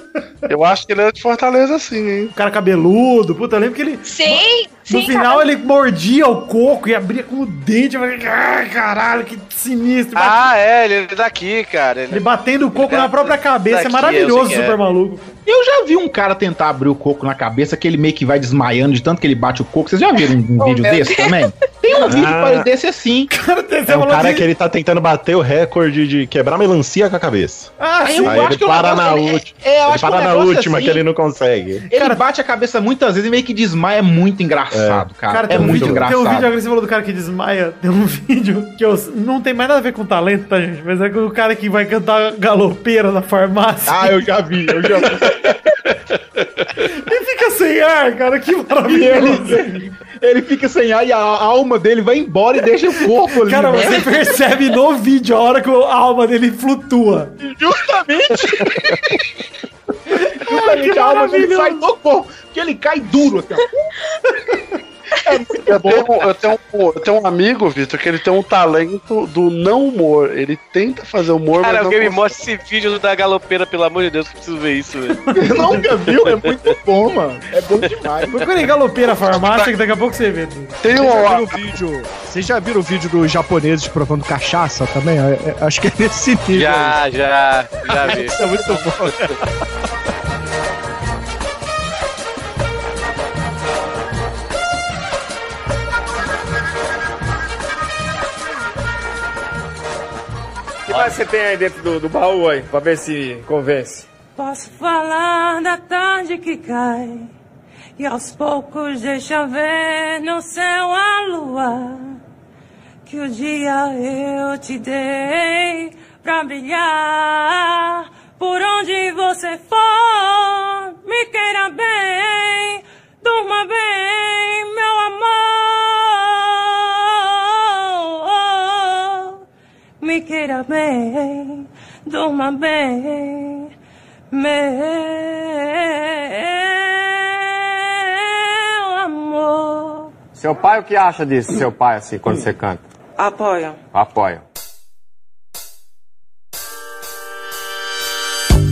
Speaker 2: Eu acho que ele é de Fortaleza, sim, hein?
Speaker 4: O cara cabeludo, puta, eu lembro que ele...
Speaker 6: Sim,
Speaker 4: No
Speaker 6: sim,
Speaker 4: final
Speaker 6: cara.
Speaker 4: ele mordia o coco e abria com o dente. Eu falei, ah, caralho, que sinistro.
Speaker 8: Ah, é, ele é daqui, cara.
Speaker 4: Ele
Speaker 8: Ele...
Speaker 4: batendo o coco na própria cabeça. É
Speaker 8: Daqui,
Speaker 4: maravilhoso,
Speaker 8: eu sei que é.
Speaker 4: super maluco.
Speaker 5: Eu já vi um cara tentar abrir o coco na cabeça, que ele meio que vai desmaiando de tanto que ele bate o coco. Vocês já viram um, um
Speaker 6: Oh,
Speaker 5: vídeo desse
Speaker 6: Deus.
Speaker 5: também? Tem um vídeo
Speaker 3: Ah.
Speaker 5: para- desse assim.
Speaker 4: Cara,
Speaker 3: É um cara
Speaker 4: de-
Speaker 3: que ele tá tentando bater o recorde de quebrar melancia com a cabeça.
Speaker 4: Ah,
Speaker 5: Aí
Speaker 4: sim.
Speaker 5: eu
Speaker 3: Aí
Speaker 5: acho
Speaker 3: ele
Speaker 5: que o
Speaker 3: para na última.
Speaker 5: É, eu
Speaker 3: Ele
Speaker 5: acho que o
Speaker 3: para na última
Speaker 5: assim,
Speaker 3: que ele não consegue.
Speaker 5: Ele
Speaker 4: Cara-
Speaker 5: bate a cabeça muitas vezes e meio que desmaia. É muito engraçado, cara.
Speaker 4: Cara,
Speaker 5: é
Speaker 4: tem um,
Speaker 5: muito
Speaker 4: vídeo, tem
Speaker 5: engraçado.
Speaker 4: um vídeo agora que você falou do cara que desmaia. Tem um vídeo que eu, não tem mais nada a ver com talento, tá, gente? Mas é com o cara que vai cantar galopeira na farmácia
Speaker 5: Ah, eu já vi, eu já vi.
Speaker 4: e fica sem ar, cara. Que maravilhoso.
Speaker 5: ele, ele fica sem ar e a, a alma dele vai embora e deixa o corpo ali.
Speaker 4: Cara,
Speaker 5: né?
Speaker 4: você percebe no vídeo a hora que a alma dele flutua.
Speaker 5: Justamente. Completamente a alma dele sai do corpo, que ele cai duro, assim, ó.
Speaker 2: Eu tenho, eu, tenho um, eu tenho um amigo, Vitor, que ele tem um talento do não humor. Ele tenta fazer humor,
Speaker 8: Cara,
Speaker 2: mas não
Speaker 8: alguém me mostra esse vídeo da galopeira, pelo amor de Deus, que eu preciso ver isso, velho.
Speaker 5: Nunca viu? É muito bom, mano. É bom demais.
Speaker 4: Procure galopeira farmácia que daqui a pouco você vê.
Speaker 2: Tem
Speaker 9: Vocês
Speaker 2: um,
Speaker 9: já viram o vídeo? Vocês já viram o vídeo dos japoneses provando cachaça também? Acho que é nesse nível.
Speaker 8: Já, já, já vi.
Speaker 9: Isso é muito bom.
Speaker 12: que mais você tem aí dentro do, do baú aí, pra ver se convence?
Speaker 10: Posso falar da tarde que cai e aos poucos deixa ver no céu a lua que o dia eu te dei pra brilhar por onde você for bem durma bem meu amor.
Speaker 12: Seu pai, o que acha disso, seu pai, assim, quando você canta?
Speaker 10: Apoia.
Speaker 12: Apoia.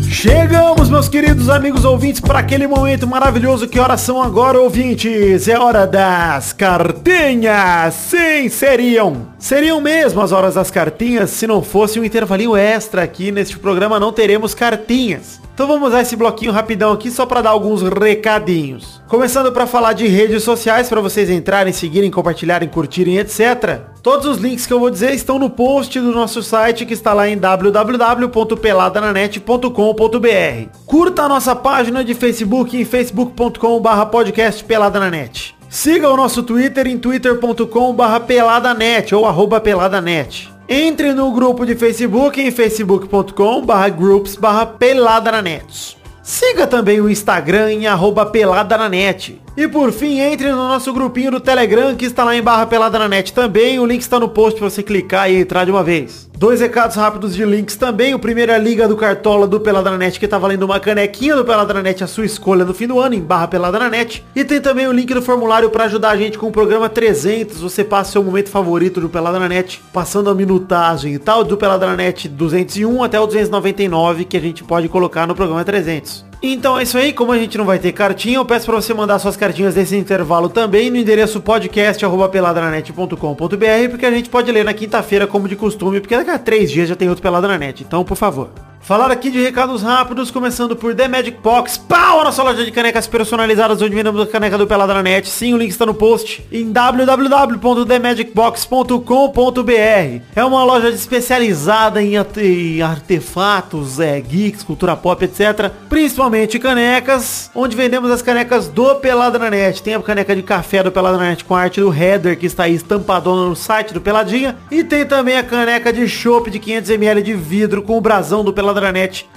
Speaker 4: Chegamos, meus queridos amigos ouvintes, para aquele momento maravilhoso. Que horas são agora, ouvintes? É hora das cartinhas. Sim, seriam. Seriam mesmo as horas das cartinhas se não fosse um intervalinho extra aqui neste programa. Não teremos cartinhas. Então vamos usar esse bloquinho rapidão aqui só para dar alguns recadinhos. Começando para falar de redes sociais para vocês entrarem, seguirem, compartilharem, curtirem, etc. Todos os links que eu vou dizer estão no post do nosso site que está lá em www.peladananet.com.br. Curta a nossa página de Facebook em facebook.com.br podcast Peladananet. Siga o nosso Twitter em twitter.com.br peladanet ou arroba peladanet. Entre no grupo de Facebook em facebook.com.br groups peladananet. Siga também o Instagram em arroba peladananet. E por fim, entre no nosso grupinho do Telegram que está lá em barra peladananet também. O link está no post para você clicar e entrar de uma vez. Dois recados rápidos de links também. O primeiro é a Liga do Cartola do Peladranet, que tá valendo uma canequinha do Peladranet, a sua escolha no fim do ano, em barra Peladranet. E tem também o link do formulário para ajudar a gente com o programa 300. Você passa seu momento favorito do Peladranet, passando a minutagem e tal, do Peladranet 201 até o 299, que a gente pode colocar no programa 300. Então é isso aí, como a gente não vai ter cartinha, eu peço para você mandar suas cartinhas desse intervalo também no endereço podcast.peladranet.com.br, porque a gente pode ler na quinta-feira como de costume, porque daqui a três dias já tem outro Peladranet. Então, por favor. Falar aqui de recados rápidos, começando por The Magic Box. Pau! A nossa loja de canecas personalizadas, onde vendemos a caneca do Peladranet. Sim, o link está no post. Em www.themagicbox.com.br É uma loja especializada em, arte- em artefatos, é, geeks, cultura pop, etc. Principalmente canecas, onde vendemos as canecas do Peladranet. Tem a caneca de café do Peladranet com a arte do header, que está aí estampadona no site do Peladinha. E tem também a caneca de chopp de 500ml de vidro com o brasão do Peladranet.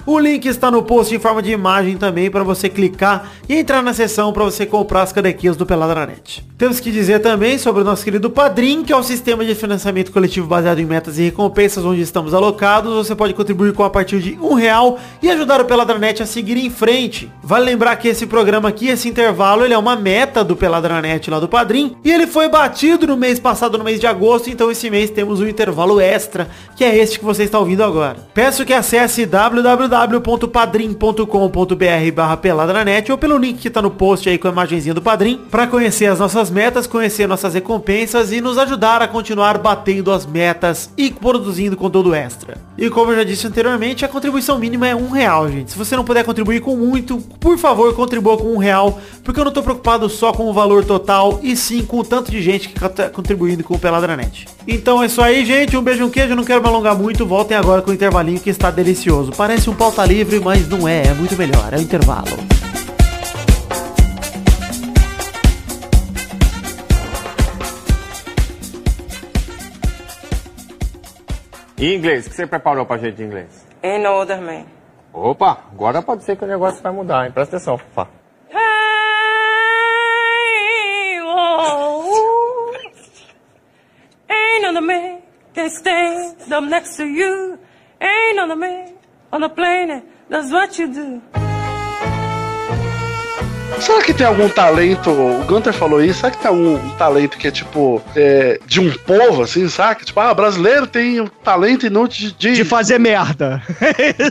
Speaker 4: O link está no post em forma de imagem também para você clicar e entrar na seção para você comprar as canequinhas do Peladranet. Temos que dizer também sobre o nosso querido Padrim, que é o sistema de financiamento coletivo baseado em metas e recompensas onde estamos alocados. Você pode contribuir com a partir de um real e ajudar o Peladranet a seguir em frente. Vale lembrar que esse programa aqui, esse intervalo, ele é uma meta do Peladranet lá do Padrim e ele foi batido no mês passado, no mês de agosto, então esse mês temos um intervalo extra, que é este que você está ouvindo agora. Peço que acesse www.padrim.com.br barra peladranet ou pelo link que está no post aí com a imagenzinha do Padrim para conhecer as nossas metas, conhecer nossas recompensas e nos ajudar a continuar batendo as metas e produzindo conteúdo extra. E como eu já disse anteriormente, a contribuição mínima é um real, gente. Se você não puder contribuir com muito, por favor, contribua com um real, porque eu não estou preocupado só com o valor total, e sim com o tanto de gente que está contribuindo com o Peladranet. Então é isso aí, gente. Um beijo, um queijo. Não quero me alongar muito. Voltem agora com o intervalinho que está delicioso. Parece um pauta livre, mas não é. É muito melhor. É o intervalo.
Speaker 12: E inglês, o que você preparou pra gente de inglês?
Speaker 10: In order, man.
Speaker 12: Opa, agora pode ser que o negócio vai mudar, hein? Presta atenção, Fá.
Speaker 10: Hey, oh, ain't another man can stand up next to you. Ain't another man on the planet does what you do.
Speaker 2: Será que tem algum talento? O Gunter falou isso. Será que tem algum talento que é tipo é, de um povo, assim, saca? Tipo, ah, brasileiro tem o talento inútil de.
Speaker 9: De fazer merda.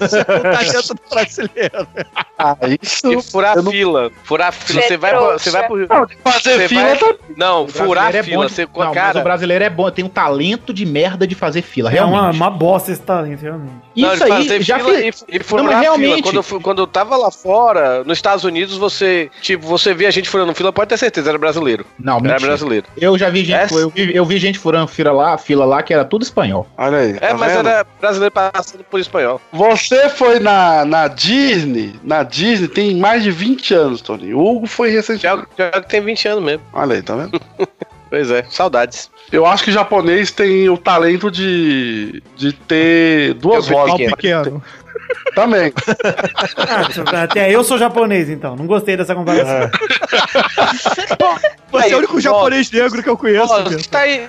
Speaker 9: Esse é o talento do brasileiro.
Speaker 2: Ah, isso.
Speaker 8: E furar
Speaker 2: não-
Speaker 8: fila. Furar fila. Você vai, pro- você vai pro.
Speaker 2: Não, fazer
Speaker 8: você
Speaker 2: fila
Speaker 8: vai-
Speaker 2: tá-
Speaker 8: Não, furar
Speaker 5: é
Speaker 8: fila.
Speaker 5: bom de-
Speaker 8: Você,
Speaker 5: não, mas o
Speaker 8: cara,
Speaker 5: brasileiro é bom, tem um talento de merda de fazer fila,
Speaker 4: É uma,
Speaker 5: realmente.
Speaker 4: uma bosta esse talento, realmente.
Speaker 8: Não,
Speaker 5: Isso
Speaker 8: de
Speaker 5: aí, já
Speaker 8: fila
Speaker 5: fiz.
Speaker 8: e, e furar
Speaker 5: Não, mas
Speaker 8: fila.
Speaker 5: realmente-
Speaker 8: Quando eu, fui- quando eu tava lá fora, nos Estados Unidos, você, tipo, você via a gente furando fila, pode ter certeza, era brasileiro.
Speaker 5: Não,
Speaker 8: Era
Speaker 5: mentira.
Speaker 8: brasileiro.
Speaker 5: Eu já vi gente,
Speaker 8: Essa-
Speaker 5: eu vi, eu vi gente furando fila lá, fila lá, que era tudo espanhol.
Speaker 2: Olha aí.
Speaker 8: É,
Speaker 2: tá
Speaker 8: mas
Speaker 2: vendo?
Speaker 8: era brasileiro passando por espanhol.
Speaker 2: Você foi na, na Disney. Na Disney tem mais de 20 anos, Tony. O Hugo foi recentemente.
Speaker 8: Pior que tem 20 anos mesmo.
Speaker 2: Olha aí, tá vendo?
Speaker 8: Pois é, saudades.
Speaker 2: Eu acho que o japonês tem o talento de, de ter duas
Speaker 8: Eu
Speaker 2: vozes.
Speaker 9: Pequeno.
Speaker 2: Também.
Speaker 4: Ah, até eu sou japonês, então. Não gostei dessa comparação.
Speaker 9: Você
Speaker 8: Aí,
Speaker 9: é o único japonês negro que eu conheço.
Speaker 8: Ó, tá aí,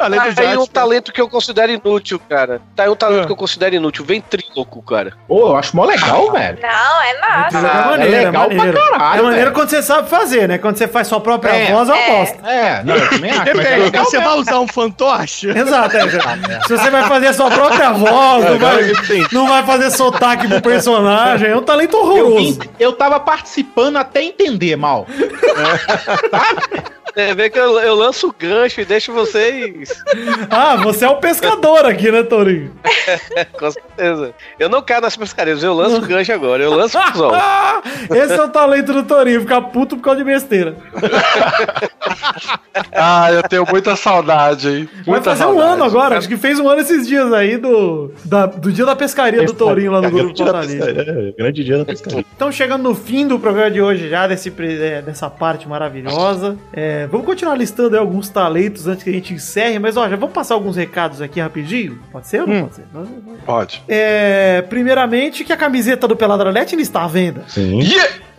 Speaker 9: Além do
Speaker 8: tá aí um
Speaker 9: Jasper.
Speaker 8: talento que eu considero inútil, cara. Tá aí um talento que eu considero inútil. Ventríloco, cara.
Speaker 5: Ô, eu acho mó legal, velho.
Speaker 6: Não, é massa.
Speaker 4: é maneiro,
Speaker 5: é legal pra caralho,
Speaker 4: É maneiro
Speaker 5: velho.
Speaker 4: quando você sabe fazer, né? Quando você faz sua própria
Speaker 5: É,
Speaker 4: voz, é uma
Speaker 6: é.
Speaker 4: bosta.
Speaker 5: É, não, eu também acho. é
Speaker 9: você vai usar um fantoche?
Speaker 4: Exato, é. Se você vai fazer a sua própria voz, não vai, não vai fazer sotaque pro personagem, é um talento
Speaker 5: Eu,
Speaker 4: horroroso.
Speaker 5: vim- eu tava participando até entender mal.
Speaker 8: É, vê que eu, eu lanço o gancho e deixo vocês.
Speaker 4: Ah, você é o pescador aqui, né, Torinho?
Speaker 8: Com certeza. Eu não caio nas pescarias, eu lanço o gancho agora. Eu lanço o
Speaker 4: esse é o talento do Torinho, ficar puto por causa de besteira.
Speaker 2: Ah, eu tenho muita saudade, hein?
Speaker 4: Vai
Speaker 2: Muita
Speaker 4: fazer um
Speaker 2: saudade.
Speaker 4: ano agora, acho que fez um ano esses dias aí do, da- do dia da pescaria do Torinho lá no grupo do Pautalista.
Speaker 3: É, grande dia da pescaria.
Speaker 4: Então, chegando no fim do programa de hoje já, desse, é, dessa parte maravilhosa, é, vamos continuar listando aí alguns talentos antes que a gente encerre, mas ó, já vamos passar alguns recados aqui rapidinho? Pode ser ou não pode ser? Não, não, não.
Speaker 2: Pode.
Speaker 4: É, primeiramente, que a camiseta do Peladranet ainda está à venda.
Speaker 3: Sim.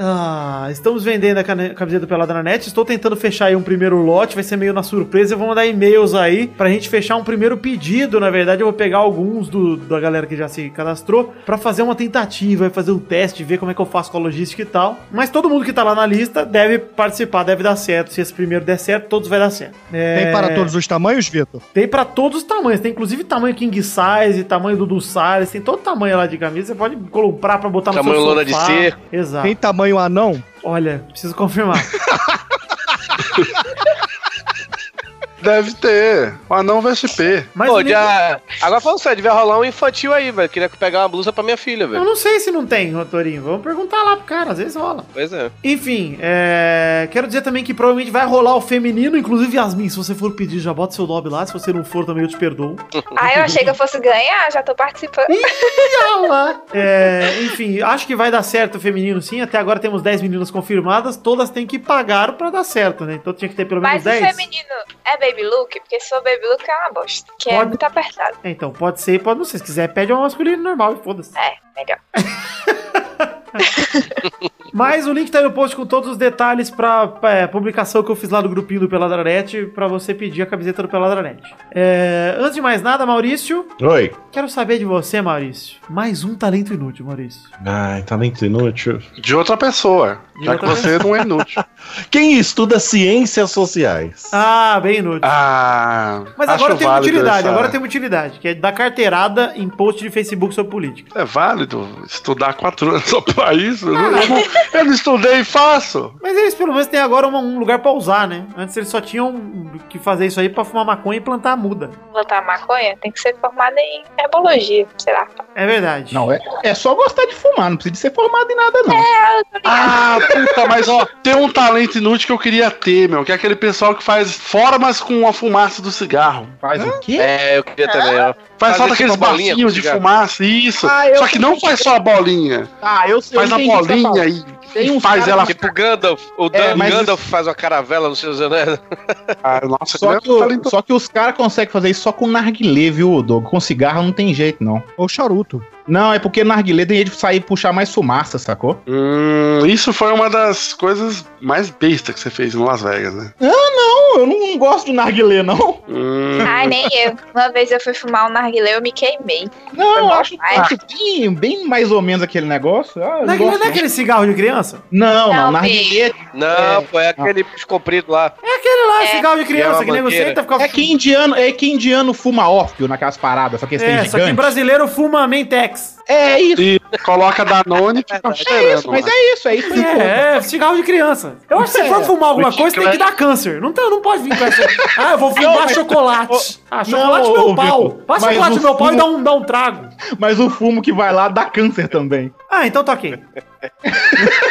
Speaker 4: Ah, estamos vendendo a camiseta do Peladranet. Estou tentando fechar aí um primeiro lote, vai ser meio na surpresa. Eu vou mandar e-mails aí pra gente fechar um primeiro pedido. Na verdade, eu vou pegar alguns do, da galera que já se cadastrou pra fazer uma tentativa, fazer um teste, ver como é que eu faço com a logística e tal. Mas todo mundo que tá lá na lista deve participar, deve dar certo. Se esse primeiro der certo, todos vai dar certo. É,
Speaker 9: Tem para todos os tamanhos, Vitor?
Speaker 4: Tem pra todos os tamanhos. Tem inclusive tamanho king size, tamanho Dudu Salles, tem todo tamanho lá de camisa. Você pode comprar pra botar no
Speaker 8: Tamanho
Speaker 4: seu
Speaker 8: lona de ser.
Speaker 4: Exato.
Speaker 9: Tem tamanho anão?
Speaker 4: Olha, preciso confirmar.
Speaker 2: Deve ter. O anão veste P.
Speaker 4: Mas
Speaker 8: Pô,
Speaker 4: o
Speaker 8: já... Agora falando sério, devia rolar um infantil aí, velho. Queria pegar uma blusa pra minha filha,
Speaker 4: eu
Speaker 8: velho.
Speaker 4: não sei se não tem, Rotorinho. Vamos perguntar lá pro cara, às vezes rola.
Speaker 8: Pois é.
Speaker 4: Enfim, é... quero dizer também que provavelmente vai rolar o feminino, inclusive Yasmin, se você for pedir, já bota seu nome lá. Se você não for, também eu te perdoo.
Speaker 6: Ah, eu achei que eu fosse ganhar, já tô participando.
Speaker 4: É, enfim, acho que vai dar certo o feminino sim. Até agora temos 10 meninas confirmadas. Todas têm que pagar pra dar certo, né? Então tinha que ter pelo menos
Speaker 6: Mas o
Speaker 4: 10.
Speaker 6: feminino é baby look? Porque se for baby look é uma bosta. Que é
Speaker 4: Pode.
Speaker 6: muito apertado.
Speaker 4: É, Então, pode ser, pode não ser. Se quiser, pede uma masculino normal e foda-se.
Speaker 6: É, melhor.
Speaker 4: Mas o link tá aí no post com todos os detalhes pra é, publicação que eu fiz lá do grupinho do Peladranet pra você pedir a camiseta do Peladranet. É, antes de mais nada, Maurício,
Speaker 3: Oi.
Speaker 4: quero saber de você, Maurício. Mais um talento inútil, Maurício.
Speaker 3: Ai, talento inútil.
Speaker 2: De outra pessoa.
Speaker 4: De
Speaker 2: já
Speaker 4: outra
Speaker 2: que você não é inútil.
Speaker 3: Quem estuda ciências sociais?
Speaker 4: Ah, bem inútil.
Speaker 2: Ah.
Speaker 4: Mas agora tem utilidade,
Speaker 2: essa-
Speaker 4: agora tem uma utilidade, que é dar carteirada em post de Facebook sobre política.
Speaker 2: É válido estudar quatro anos só pra isso? Eu, não, eu não- eu não estudei e faço.
Speaker 4: Mas eles pelo menos têm agora uma- um lugar pra usar, né? Antes eles só tinham que fazer isso aí pra fumar maconha e plantar muda.
Speaker 6: Botar maconha tem que ser formada em herbologia, sei lá.
Speaker 4: É verdade.
Speaker 5: Não, é, é só gostar de fumar, não precisa de ser formado em nada, não.
Speaker 2: Ah, puta, mas ó, tem um talento inútil que eu queria ter, meu, que é aquele pessoal que faz formas com a fumaça do cigarro.
Speaker 5: Faz o quê?
Speaker 8: É, eu queria também, ó.
Speaker 2: Faz só
Speaker 8: Fazer
Speaker 2: daqueles
Speaker 8: tipo com
Speaker 2: de fumaça, isso.
Speaker 5: Ah,
Speaker 2: só que não faz só a bolinha.
Speaker 5: Ah, eu, eu
Speaker 2: Faz a
Speaker 5: você
Speaker 2: bolinha e,
Speaker 5: Tem uns
Speaker 2: faz ela.
Speaker 8: Tipo o Gandalf. O
Speaker 5: É, mas
Speaker 8: Gandalf faz uma caravela no dos Anéis.
Speaker 2: Ah, nossa,
Speaker 5: Só que, o-
Speaker 2: talento-
Speaker 5: só que os caras conseguem fazer isso só com narguilé, viu, Doug? Com cigarro não tem jeito, não.
Speaker 9: Ou charuto.
Speaker 5: Não, é porque narguilé tem jeito de sair e puxar mais fumaça, sacou?
Speaker 2: Hum, isso foi uma das coisas mais bestas que você fez em Las Vegas, né?
Speaker 5: Não, eu não gosto gosto do narguilé, não.
Speaker 6: Ai, nem eu. Uma vez eu fui fumar um narguilé, eu me queimei.
Speaker 5: Não, eu acho, acho bem, bem mais ou menos aquele negócio. Ah,
Speaker 4: Não é,
Speaker 5: gosto,
Speaker 4: não é aquele cigarro de criança?
Speaker 5: Não, não,
Speaker 6: Não,
Speaker 5: narguilé
Speaker 8: Não, pô, é aquele comprido lá.
Speaker 4: É aquele lá,
Speaker 6: É.
Speaker 4: cigarro de
Speaker 8: É
Speaker 4: criança,
Speaker 8: uma
Speaker 4: que nego
Speaker 8: mangueira.
Speaker 4: senta e fica...
Speaker 5: é que indiano, é que indiano fuma ópio naquelas paradas, só que esse
Speaker 4: É,
Speaker 5: tem
Speaker 4: só que brasileiro fuma Mentex.
Speaker 5: É isso,
Speaker 2: E coloca Danone e fica
Speaker 5: é
Speaker 2: cheirando.
Speaker 5: isso, mas é isso, é isso.
Speaker 4: É, é, cigarro de criança. Eu acho que se for fumar alguma coisa, tem que dar câncer. Não, tem, não pode vir com essa. Ah, eu vou fumar
Speaker 5: Não,
Speaker 4: chocolate. Ah, chocolate
Speaker 5: Não,
Speaker 4: meu pau.
Speaker 5: Mas
Speaker 4: chocolate meu pau e dá um, dá um trago.
Speaker 5: Mas o fumo que vai lá dá câncer também.
Speaker 4: Ah, então tá ok.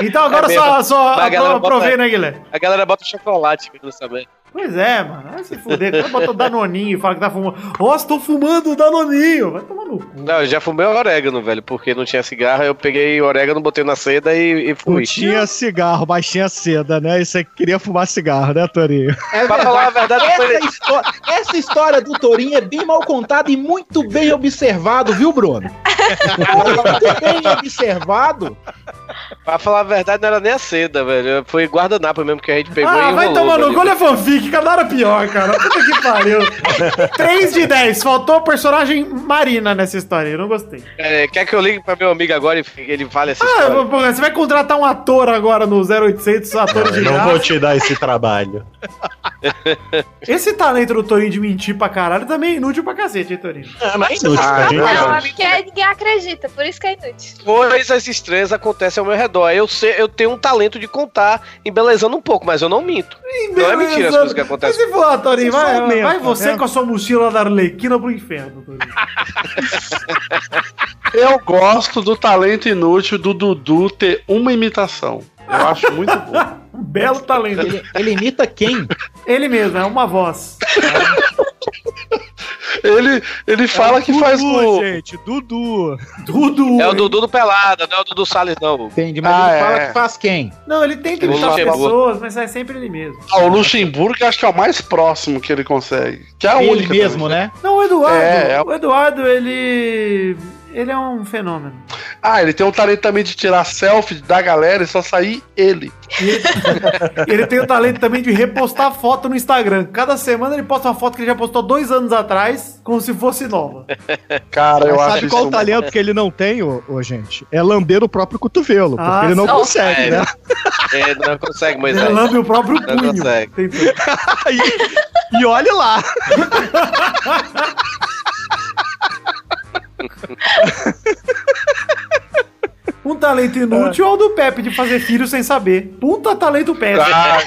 Speaker 4: então agora
Speaker 8: É
Speaker 4: só, só né, Guilherme?
Speaker 8: A galera bota chocolate, que eu não saber.
Speaker 4: Pois é, mano. Vai se fuder. O cara bota Danoninho e fala que tá fumando. Nossa, tô fumando Danoninho. Vai tomar no cu.
Speaker 8: Não, eu já fumei orégano, velho, porque não tinha cigarro, eu peguei orégano, botei na seda e, e
Speaker 9: Não
Speaker 8: fui.
Speaker 9: tinha cigarro, mas tinha seda, né? E você queria fumar cigarro, né, Torinho?
Speaker 5: É
Speaker 8: Pra falar a verdade, foi-
Speaker 5: essa, histó- essa história do Torinho é bem mal contada e muito bem observado, viu, Bruno? muito bem observado.
Speaker 8: Pra falar a verdade, não era nem a seda, velho. Foi guardanapo mesmo que a gente pegou
Speaker 4: ah,
Speaker 8: e
Speaker 4: vai tomar no olha a fanfic, cada hora pior, cara. Puta que pariu. 3 de 10. Faltou a personagem Marina nessa história. Eu não gostei.
Speaker 8: É, quer que eu ligue pra meu amigo agora e ele fale essa
Speaker 4: Ah,
Speaker 8: história?
Speaker 4: porra, você vai contratar um ator agora no 0800 atores de
Speaker 3: Eu não
Speaker 4: graça.
Speaker 3: vou te dar esse trabalho.
Speaker 4: Esse talento do Torinho de mentir pra caralho também é inútil pra cacete, hein, Torinho?
Speaker 3: Ah, mas inútil,
Speaker 2: Ah,
Speaker 6: Não,
Speaker 3: sabe.
Speaker 6: é porque ninguém acredita, por isso que é inútil.
Speaker 8: Coisas estranhas acontecem ao meu redor. Eu sei, eu tenho um talento de contar, embelezando um pouco, mas eu não minto. Não é mentira as coisas que
Speaker 4: Mas
Speaker 8: acontecem.
Speaker 4: se for, Torinho,
Speaker 9: Você só
Speaker 4: vai,
Speaker 9: aumenta,
Speaker 4: vai você
Speaker 9: né?
Speaker 4: com a sua mochila da Arlequina pro inferno, Torinho.
Speaker 2: Eu gosto do talento inútil do Dudu ter uma imitação. Eu acho muito bom.
Speaker 4: Um belo talento.
Speaker 5: Ele, ele imita quem?
Speaker 4: Ele mesmo, é uma voz.
Speaker 2: Ele, ele fala que faz
Speaker 9: Dudu,
Speaker 2: o.
Speaker 9: gente, Dudu.
Speaker 4: Tudo.
Speaker 8: É o Dudu do Pelada, não é o Dudu Salles, não.
Speaker 5: Entende? Mas
Speaker 2: Ah,
Speaker 5: ele fala
Speaker 2: é.
Speaker 5: que faz quem?
Speaker 4: Não, ele tenta
Speaker 8: O
Speaker 4: imitar as
Speaker 8: Luxemburgo.
Speaker 4: pessoas, mas é sempre ele mesmo.
Speaker 2: Ah, o Luxemburgo acho que é o mais próximo que ele consegue. Que é a
Speaker 5: ele
Speaker 2: única.
Speaker 5: mesmo,
Speaker 2: também.
Speaker 5: né?
Speaker 4: Não, o Eduardo.
Speaker 2: É, é.
Speaker 4: O Eduardo, ele. Ele é um fenômeno.
Speaker 2: Ah, ele tem um talento também de tirar selfie da galera e só sair ele.
Speaker 4: Ele tem o talento também de repostar foto no Instagram. Cada semana ele posta uma foto que ele já postou dois anos atrás, como se fosse nova.
Speaker 2: Cara, eu
Speaker 9: Mas
Speaker 2: acho
Speaker 9: sabe
Speaker 2: isso.
Speaker 9: qual o talento que ele não tem, ô, ô, gente? É lamber o próprio cotovelo, porque
Speaker 4: Ah,
Speaker 9: ele não
Speaker 6: sim.
Speaker 9: consegue,
Speaker 8: É,
Speaker 9: né?
Speaker 8: É, não consegue,
Speaker 4: Ele
Speaker 8: Moisés.
Speaker 4: lambe o próprio
Speaker 8: Não
Speaker 4: punho.
Speaker 8: consegue.
Speaker 4: Tentou.
Speaker 9: e, e olhe lá.
Speaker 4: Um talento inútil é o do Pepe de fazer filho sem saber. Puta talento Pepe.
Speaker 2: Ah,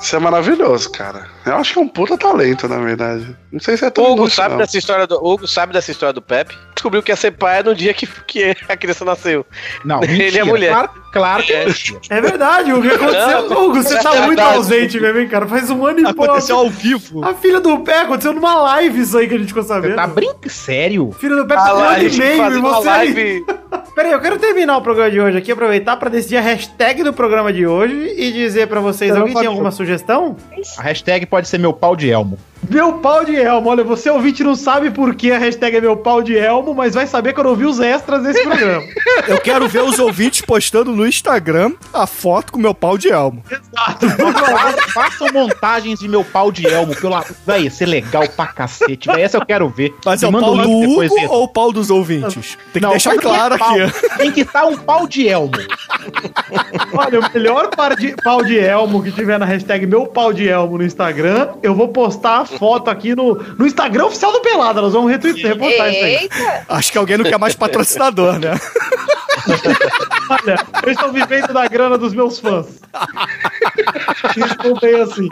Speaker 2: isso, é, é maravilhoso, cara. Eu acho que é um puta talento, na verdade. Não sei se é tão
Speaker 8: O Hugo
Speaker 2: inútil,
Speaker 8: sabe
Speaker 2: não.
Speaker 8: dessa história do Hugo sabe dessa história do Pepe. Descobriu que ia ser pai no dia que, que a criança nasceu.
Speaker 5: Não,
Speaker 8: Ele
Speaker 5: mentira.
Speaker 8: é mulher.
Speaker 5: Claro, claro que é
Speaker 8: É.
Speaker 4: É verdade, Hugo. O que aconteceu?
Speaker 8: Não,
Speaker 4: Hugo, você
Speaker 8: é
Speaker 4: tá muito
Speaker 8: verdade.
Speaker 4: ausente mesmo, hein, cara? Faz um ano e pouco.
Speaker 9: Aconteceu ao vivo.
Speaker 4: A filha do Pé aconteceu numa live isso aí que a gente ficou
Speaker 5: Você
Speaker 4: sabendo.
Speaker 5: tá brincando? Sério?
Speaker 4: Filha do tá com um ano e meio e você aí.
Speaker 8: live.
Speaker 4: Peraí, eu quero terminar o programa de hoje aqui, aproveitar pra decidir a hashtag do programa de hoje e dizer pra vocês,
Speaker 9: Não,
Speaker 4: alguém tem alguma sugestão?
Speaker 5: A hashtag pode ser meu pau de elmo.
Speaker 4: Meu pau de elmo. Olha, você ouvinte não sabe por que a hashtag é meu pau de elmo, mas vai saber quando ouvir os extras desse programa.
Speaker 9: Eu quero ver os ouvintes postando no Instagram a foto com meu pau de elmo.
Speaker 5: Fa- Façam montagens de meu pau de elmo. Pelo... Vai ia ser legal pra cacete. Véi, essa eu quero ver.
Speaker 9: Mas
Speaker 5: Me
Speaker 9: é o pau do
Speaker 5: depois
Speaker 9: Hugo ou o pau dos ouvintes? Tem que
Speaker 5: Não,
Speaker 9: deixar
Speaker 5: ter
Speaker 9: claro aqui.
Speaker 5: Tem que estar um pau de elmo.
Speaker 4: Olha, o melhor par de, pau de elmo que tiver na hashtag meu pau de elmo no Instagram, eu vou postar a foto aqui no, no Instagram oficial do Pelada. Nós vamos retweetar, isso aí.
Speaker 9: Acho que alguém não quer mais patrocinador, né?
Speaker 4: Olha, eu estou vivendo da grana dos meus fãs. Estou bem assim.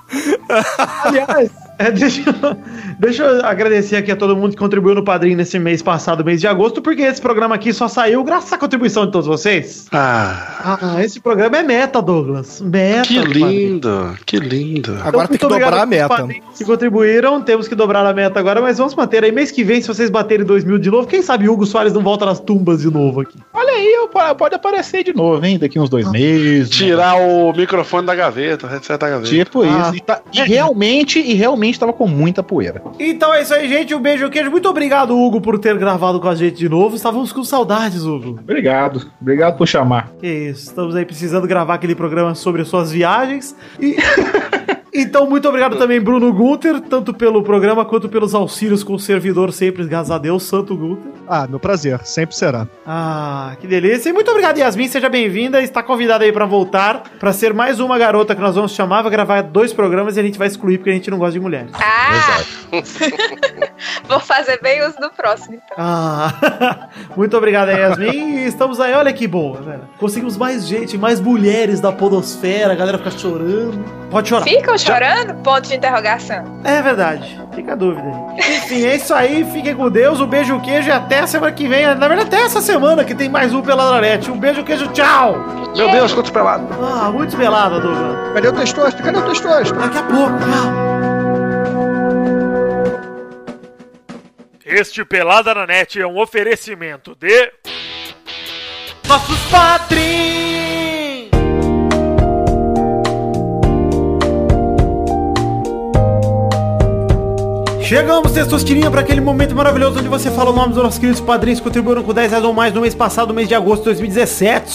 Speaker 4: Aliás, é, deixa, eu- deixa eu agradecer aqui a todo mundo que contribuiu no Padrim nesse mês passado, mês de agosto, porque esse programa aqui só saiu graças à contribuição de todos vocês.
Speaker 2: Ah,
Speaker 4: Ah, esse programa é meta, Douglas. Meta.
Speaker 2: que lindo, que lindo.
Speaker 9: Agora tem que dobrar a meta.
Speaker 4: Que contribuíram, temos que dobrar a meta agora, mas vamos manter aí. Mês que vem, se vocês baterem 2 mil de novo, quem sabe Hugo Soares não volta nas tumbas de novo aqui.
Speaker 5: Olha aí, pode aparecer de novo, hein? Daqui uns dois meses.
Speaker 2: Tirar o microfone da gaveta, o headset da gaveta.
Speaker 5: Tipo
Speaker 4: Ah.
Speaker 5: isso. E, tá- e realmente, e realmente tava com muita poeira.
Speaker 4: Então é isso aí, gente. Um beijo, queijo. Muito obrigado, Hugo, por ter gravado com a gente de novo. Estávamos com saudades, Hugo.
Speaker 5: Obrigado. Obrigado por chamar.
Speaker 4: Que isso. Estamos aí precisando gravar aquele programa sobre as suas viagens. E. Então, muito obrigado também, Bruno Gunter, tanto pelo programa quanto pelos auxílios com o servidor sempre, graças a Deus, Santo Gunter.
Speaker 9: Ah, meu prazer, sempre será.
Speaker 4: Ah, que delícia. E muito obrigado, Yasmin, seja bem-vinda. Está convidada aí pra voltar, pra ser mais uma garota que nós vamos chamar, vai gravar dois programas e a gente vai excluir porque a gente não gosta de mulheres.
Speaker 6: Ah! Vou fazer bem uso do próximo, então.
Speaker 4: Ah, muito obrigado, Yasmin. E estamos aí, olha que boa, velho. Conseguimos mais gente, mais mulheres da podosfera, a galera fica chorando. Pode chorar.
Speaker 6: Ficam chorando? Ponto de interrogação.
Speaker 4: É verdade, fica a dúvida aí. Enfim, é isso aí, fiquem com Deus, um beijo, queijo e até a semana que vem. Na verdade, até essa semana que tem mais um Peladranet. Um beijo, queijo, tchau!
Speaker 2: Meu Deus, quantos pelados.
Speaker 4: Ah, muito pelado, Douglas.
Speaker 9: Cadê o testosto? Cadê o testosto?
Speaker 4: Daqui a pouco, tchau.
Speaker 13: Este Pelada na Net é um oferecimento de.
Speaker 4: Nossos padrinhos! Chegamos, Testosterinha, para aquele momento maravilhoso onde você fala o nome dos nossos queridos padrinhos que contribuíram com 10 reais ou mais no mês passado, mês de agosto de 2017.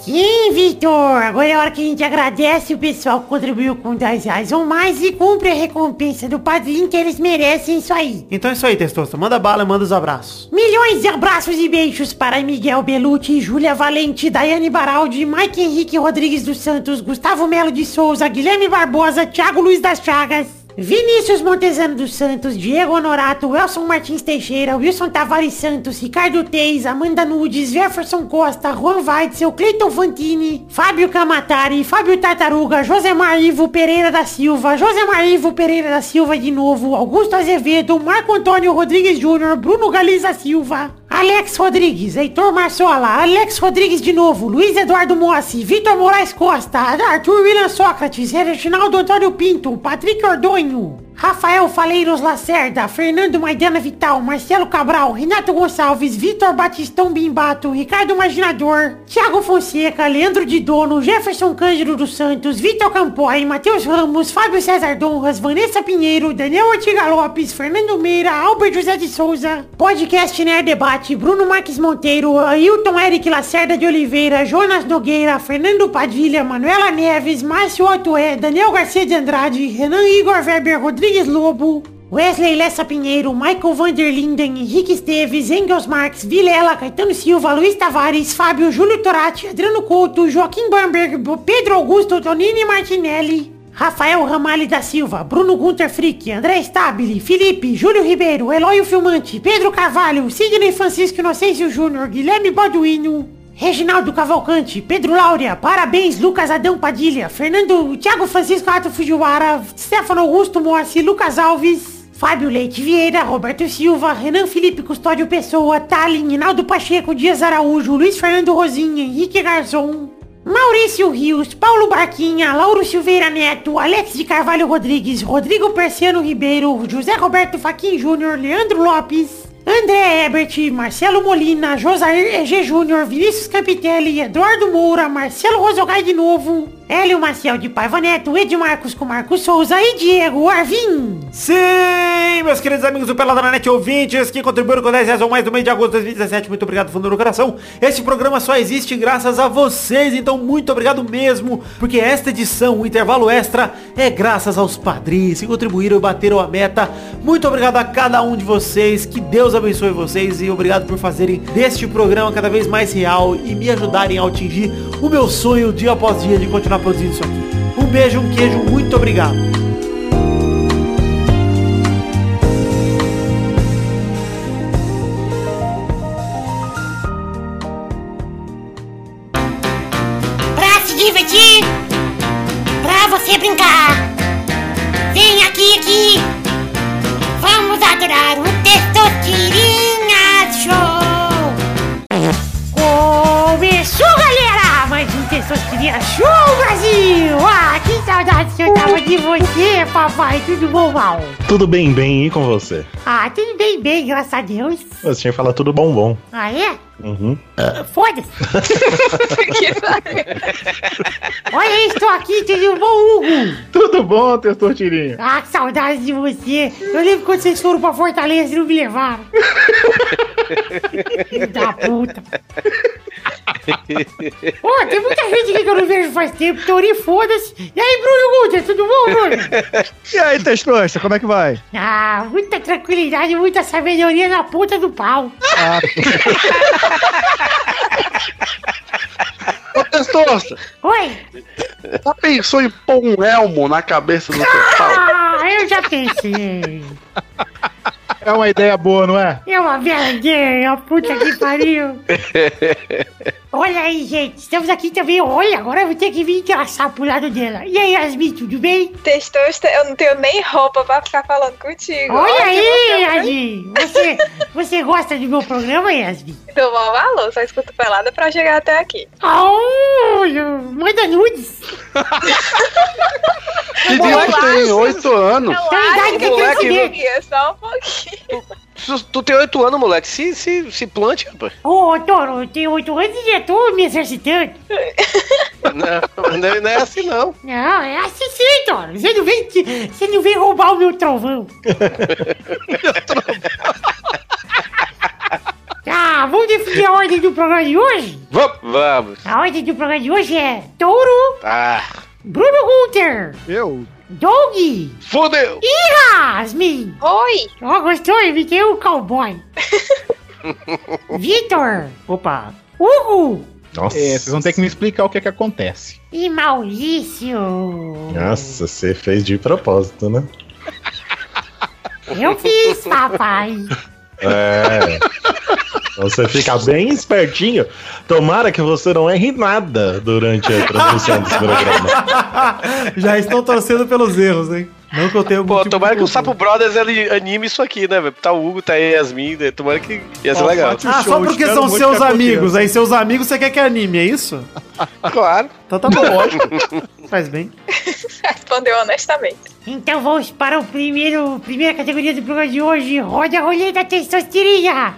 Speaker 14: Sim, Vitor. Agora é a hora que a gente agradece o pessoal que contribuiu com 10 reais ou mais e cumpre a recompensa do padrinho que eles merecem isso aí.
Speaker 4: Então é isso aí, Testosta. Manda bala, manda os abraços.
Speaker 14: Milhões de abraços e beijos para Miguel Belucci, Júlia Valente, Daiane Baraldi, Mike Henrique Rodrigues dos Santos, Gustavo Melo de Souza, Guilherme Barbosa, Thiago Luiz das Chagas, Vinícius Montezano dos Santos, Diego Honorato, Wilson Martins Teixeira, Wilson Tavares Santos, Ricardo Teis, Amanda Nudes, Jefferson Costa, Juan Weitzel, Cleiton Fantini, Fábio Camatari, Fábio Tartaruga, Josemar Ivo Pereira da Silva, Josemar Ivo Pereira da Silva de novo, Augusto Azevedo, Marco Antônio Rodrigues Júnior, Bruno Galiza Silva, Alex Rodrigues, Heitor Marçola, Alex Rodrigues de novo, Luiz Eduardo Mossi, Vitor Moraes Costa, Arthur William Sócrates, Reginaldo Antônio Pinto, Patrick Ordonho, Rafael Faleiros Lacerda, Fernando Maidana Vital, Marcelo Cabral, Renato Gonçalves, Vitor Batistão Bimbato, Ricardo Marginador, Thiago Fonseca, Leandro de Dono, Jefferson Cândido dos Santos, Vitor Campoy, Matheus Ramos, Fábio César Donras, Vanessa Pinheiro, Daniel Ortiga Lopes, Fernando Meira, Albert José de Souza, Podcast Nerd Debate, Bruno Marques Monteiro, Ailton Eric Lacerda de Oliveira, Jonas Nogueira, Fernando Padilha, Manuela Neves, Márcio Otoé, Daniel Garcia de Andrade, Renan Igor Weber Rodrigues Lobo, Wesley Lessa Pinheiro, Michael Vanderlinden, Henrique Esteves, Engels Marques, Vilela, Caetano Silva, Luiz Tavares, Fábio, Júlio Torati, Adriano Couto, Joaquim Bamberg, Pedro Augusto, Tonini Martinelli, Rafael Ramalho da Silva, Bruno Gunter Frick, André Stabile, Felipe, Júlio Ribeiro, Eloy Filmante, Pedro Carvalho, Sidney Francisco Inocêncio Júnior, Guilherme Balduino, Reginaldo Cavalcante, Pedro Laura, parabéns, Lucas Adão Padilha, Fernando, Thiago Francisco Ato Fujiwara, Stefano Augusto Moacir, Lucas Alves, Fábio Leite Vieira, Roberto Silva, Renan Felipe Custódio Pessoa, Tallin, Hinaldo Pacheco, Dias Araújo, Luiz Fernando Rosinha, Henrique Garzon, Maurício Rios, Paulo Barquinha, Lauro Silveira Neto, Alex de Carvalho Rodrigues, Rodrigo Persiano Ribeiro, José Roberto Faquin Júnior, Leandro Lopes, André Ebert, Marcelo Molina, Josair EG Júnior, Vinícius Campitelli, Eduardo Moura, Marcelo Rosogai de novo, Hélio Maciel de Paiva Neto, Ed Marcos com Marcos Souza e Diego Arvim.
Speaker 4: Sim, meus queridos amigos do Pelada na Net ouvintes que contribuíram com 10 reais ou mais no mês de agosto de 2017. Muito obrigado, fundo do coração. Este programa só existe graças a vocês, então muito obrigado mesmo, porque esta edição, o intervalo extra, é graças aos padrinhos que contribuíram e bateram a meta. Muito obrigado a cada um de vocês, que Deus abençoe vocês e obrigado por fazerem deste programa cada vez mais real e me ajudarem a atingir o meu sonho dia após dia de continuar produzindo isso aqui. Um beijo, um queijo, muito obrigado.
Speaker 14: Pra se divertir, pra você brincar. Vem aqui, aqui. Vamos adorar o Testosterinha Um Testosterinha Show, Brasil! Ah, que saudade que eu tava de você, papai. Tudo bom, mal?
Speaker 3: Tudo bem, bem, e com você?
Speaker 14: Ah, tudo bem, bem, graças a Deus.
Speaker 3: Você tinha que falar tudo bom, bom.
Speaker 14: Ah, é?
Speaker 3: Uhum.
Speaker 14: Foda-se. Olha, estou aqui, tudo bom, Hugo?
Speaker 7: Tudo bom, Testosterinha?
Speaker 14: Ah, que saudade de você. Eu lembro quando vocês foram pra Fortaleza e não me levaram. Filho da puta. Ô, tem muita gente aqui que eu não vejo faz tempo. Teoria, foda-se. E aí, Bruno Guter, tudo bom,
Speaker 9: E aí, Testosta, como é que vai?
Speaker 14: Ah, muita tranquilidade, muita sabedoria na ponta do pau.
Speaker 9: Ah,
Speaker 2: Ô, Testosta,
Speaker 14: Oi?
Speaker 2: já pensou em pôr um elmo na cabeça do teu pau?
Speaker 14: Ah, eu já pensei.
Speaker 5: É uma ideia boa, não é?
Speaker 14: É uma vergonha, puta que pariu. Olha aí, gente, estamos aqui também. Olha, agora eu vou ter que vir engraçar pro lado dela. E aí, Yasmin, tudo bem?
Speaker 6: Testosta, eu não tenho nem roupa pra ficar falando contigo.
Speaker 14: Olha aí,
Speaker 6: que você-
Speaker 14: Yasmin. Você, você gosta do meu programa, Yasmin?
Speaker 6: Dou maior valor, só escuto pelada pra chegar até aqui.
Speaker 14: Olha, manda nudes.
Speaker 2: Que que tem? Oito anos.
Speaker 14: Tem idade que
Speaker 8: moleque,
Speaker 14: que.
Speaker 6: Pouquinho, só um pouquinho.
Speaker 8: Tu, tu tem oito anos, moleque. Se, se, se plante, rapaz.
Speaker 14: Ô, Toro, eu tenho oito anos e já tô me exercitando.
Speaker 8: Não, não é- não é assim, não.
Speaker 14: Não, é assim sim, Toro. Você não vem, você não vem roubar o meu trovão. Tá, vamos definir a ordem do programa de hoje?
Speaker 8: Vamos. Vamos.
Speaker 14: A ordem do programa de hoje é Touro,
Speaker 8: Ah.
Speaker 14: Bruno Gunter,
Speaker 9: eu?
Speaker 14: Doug
Speaker 8: Fudeu.
Speaker 14: e Yasmin.
Speaker 6: Oi!
Speaker 14: Ó, gostou? Imitei o cowboy. Vitor,
Speaker 4: Opa.
Speaker 14: Hugo
Speaker 3: Nossa.
Speaker 5: É, vocês vão ter que me explicar o que é que acontece.
Speaker 14: e Maurício.
Speaker 3: Nossa, você fez de propósito, né?
Speaker 14: Eu fiz, papai.
Speaker 3: É. Você fica bem espertinho. Tomara que você não erre nada durante a transmissão desse programa.
Speaker 4: Já estão torcendo pelos erros, hein? Não que eu tenha
Speaker 8: Pô,
Speaker 4: motivo
Speaker 8: tomara que o. Sapo Brothers ele anime isso aqui, né, velho? Tá o Hugo, tá a Yasmin, né? tomara que ia ser legal.
Speaker 4: Ah, só porque são seus amigos. Aí seus amigos você quer que anime, é isso?
Speaker 8: Claro.
Speaker 4: Então tá bom. Faz bem.
Speaker 6: Respondeu honestamente.
Speaker 14: Então vamos para o primeiro, primeira categoria do programa de hoje. Roda a roleta testosterina.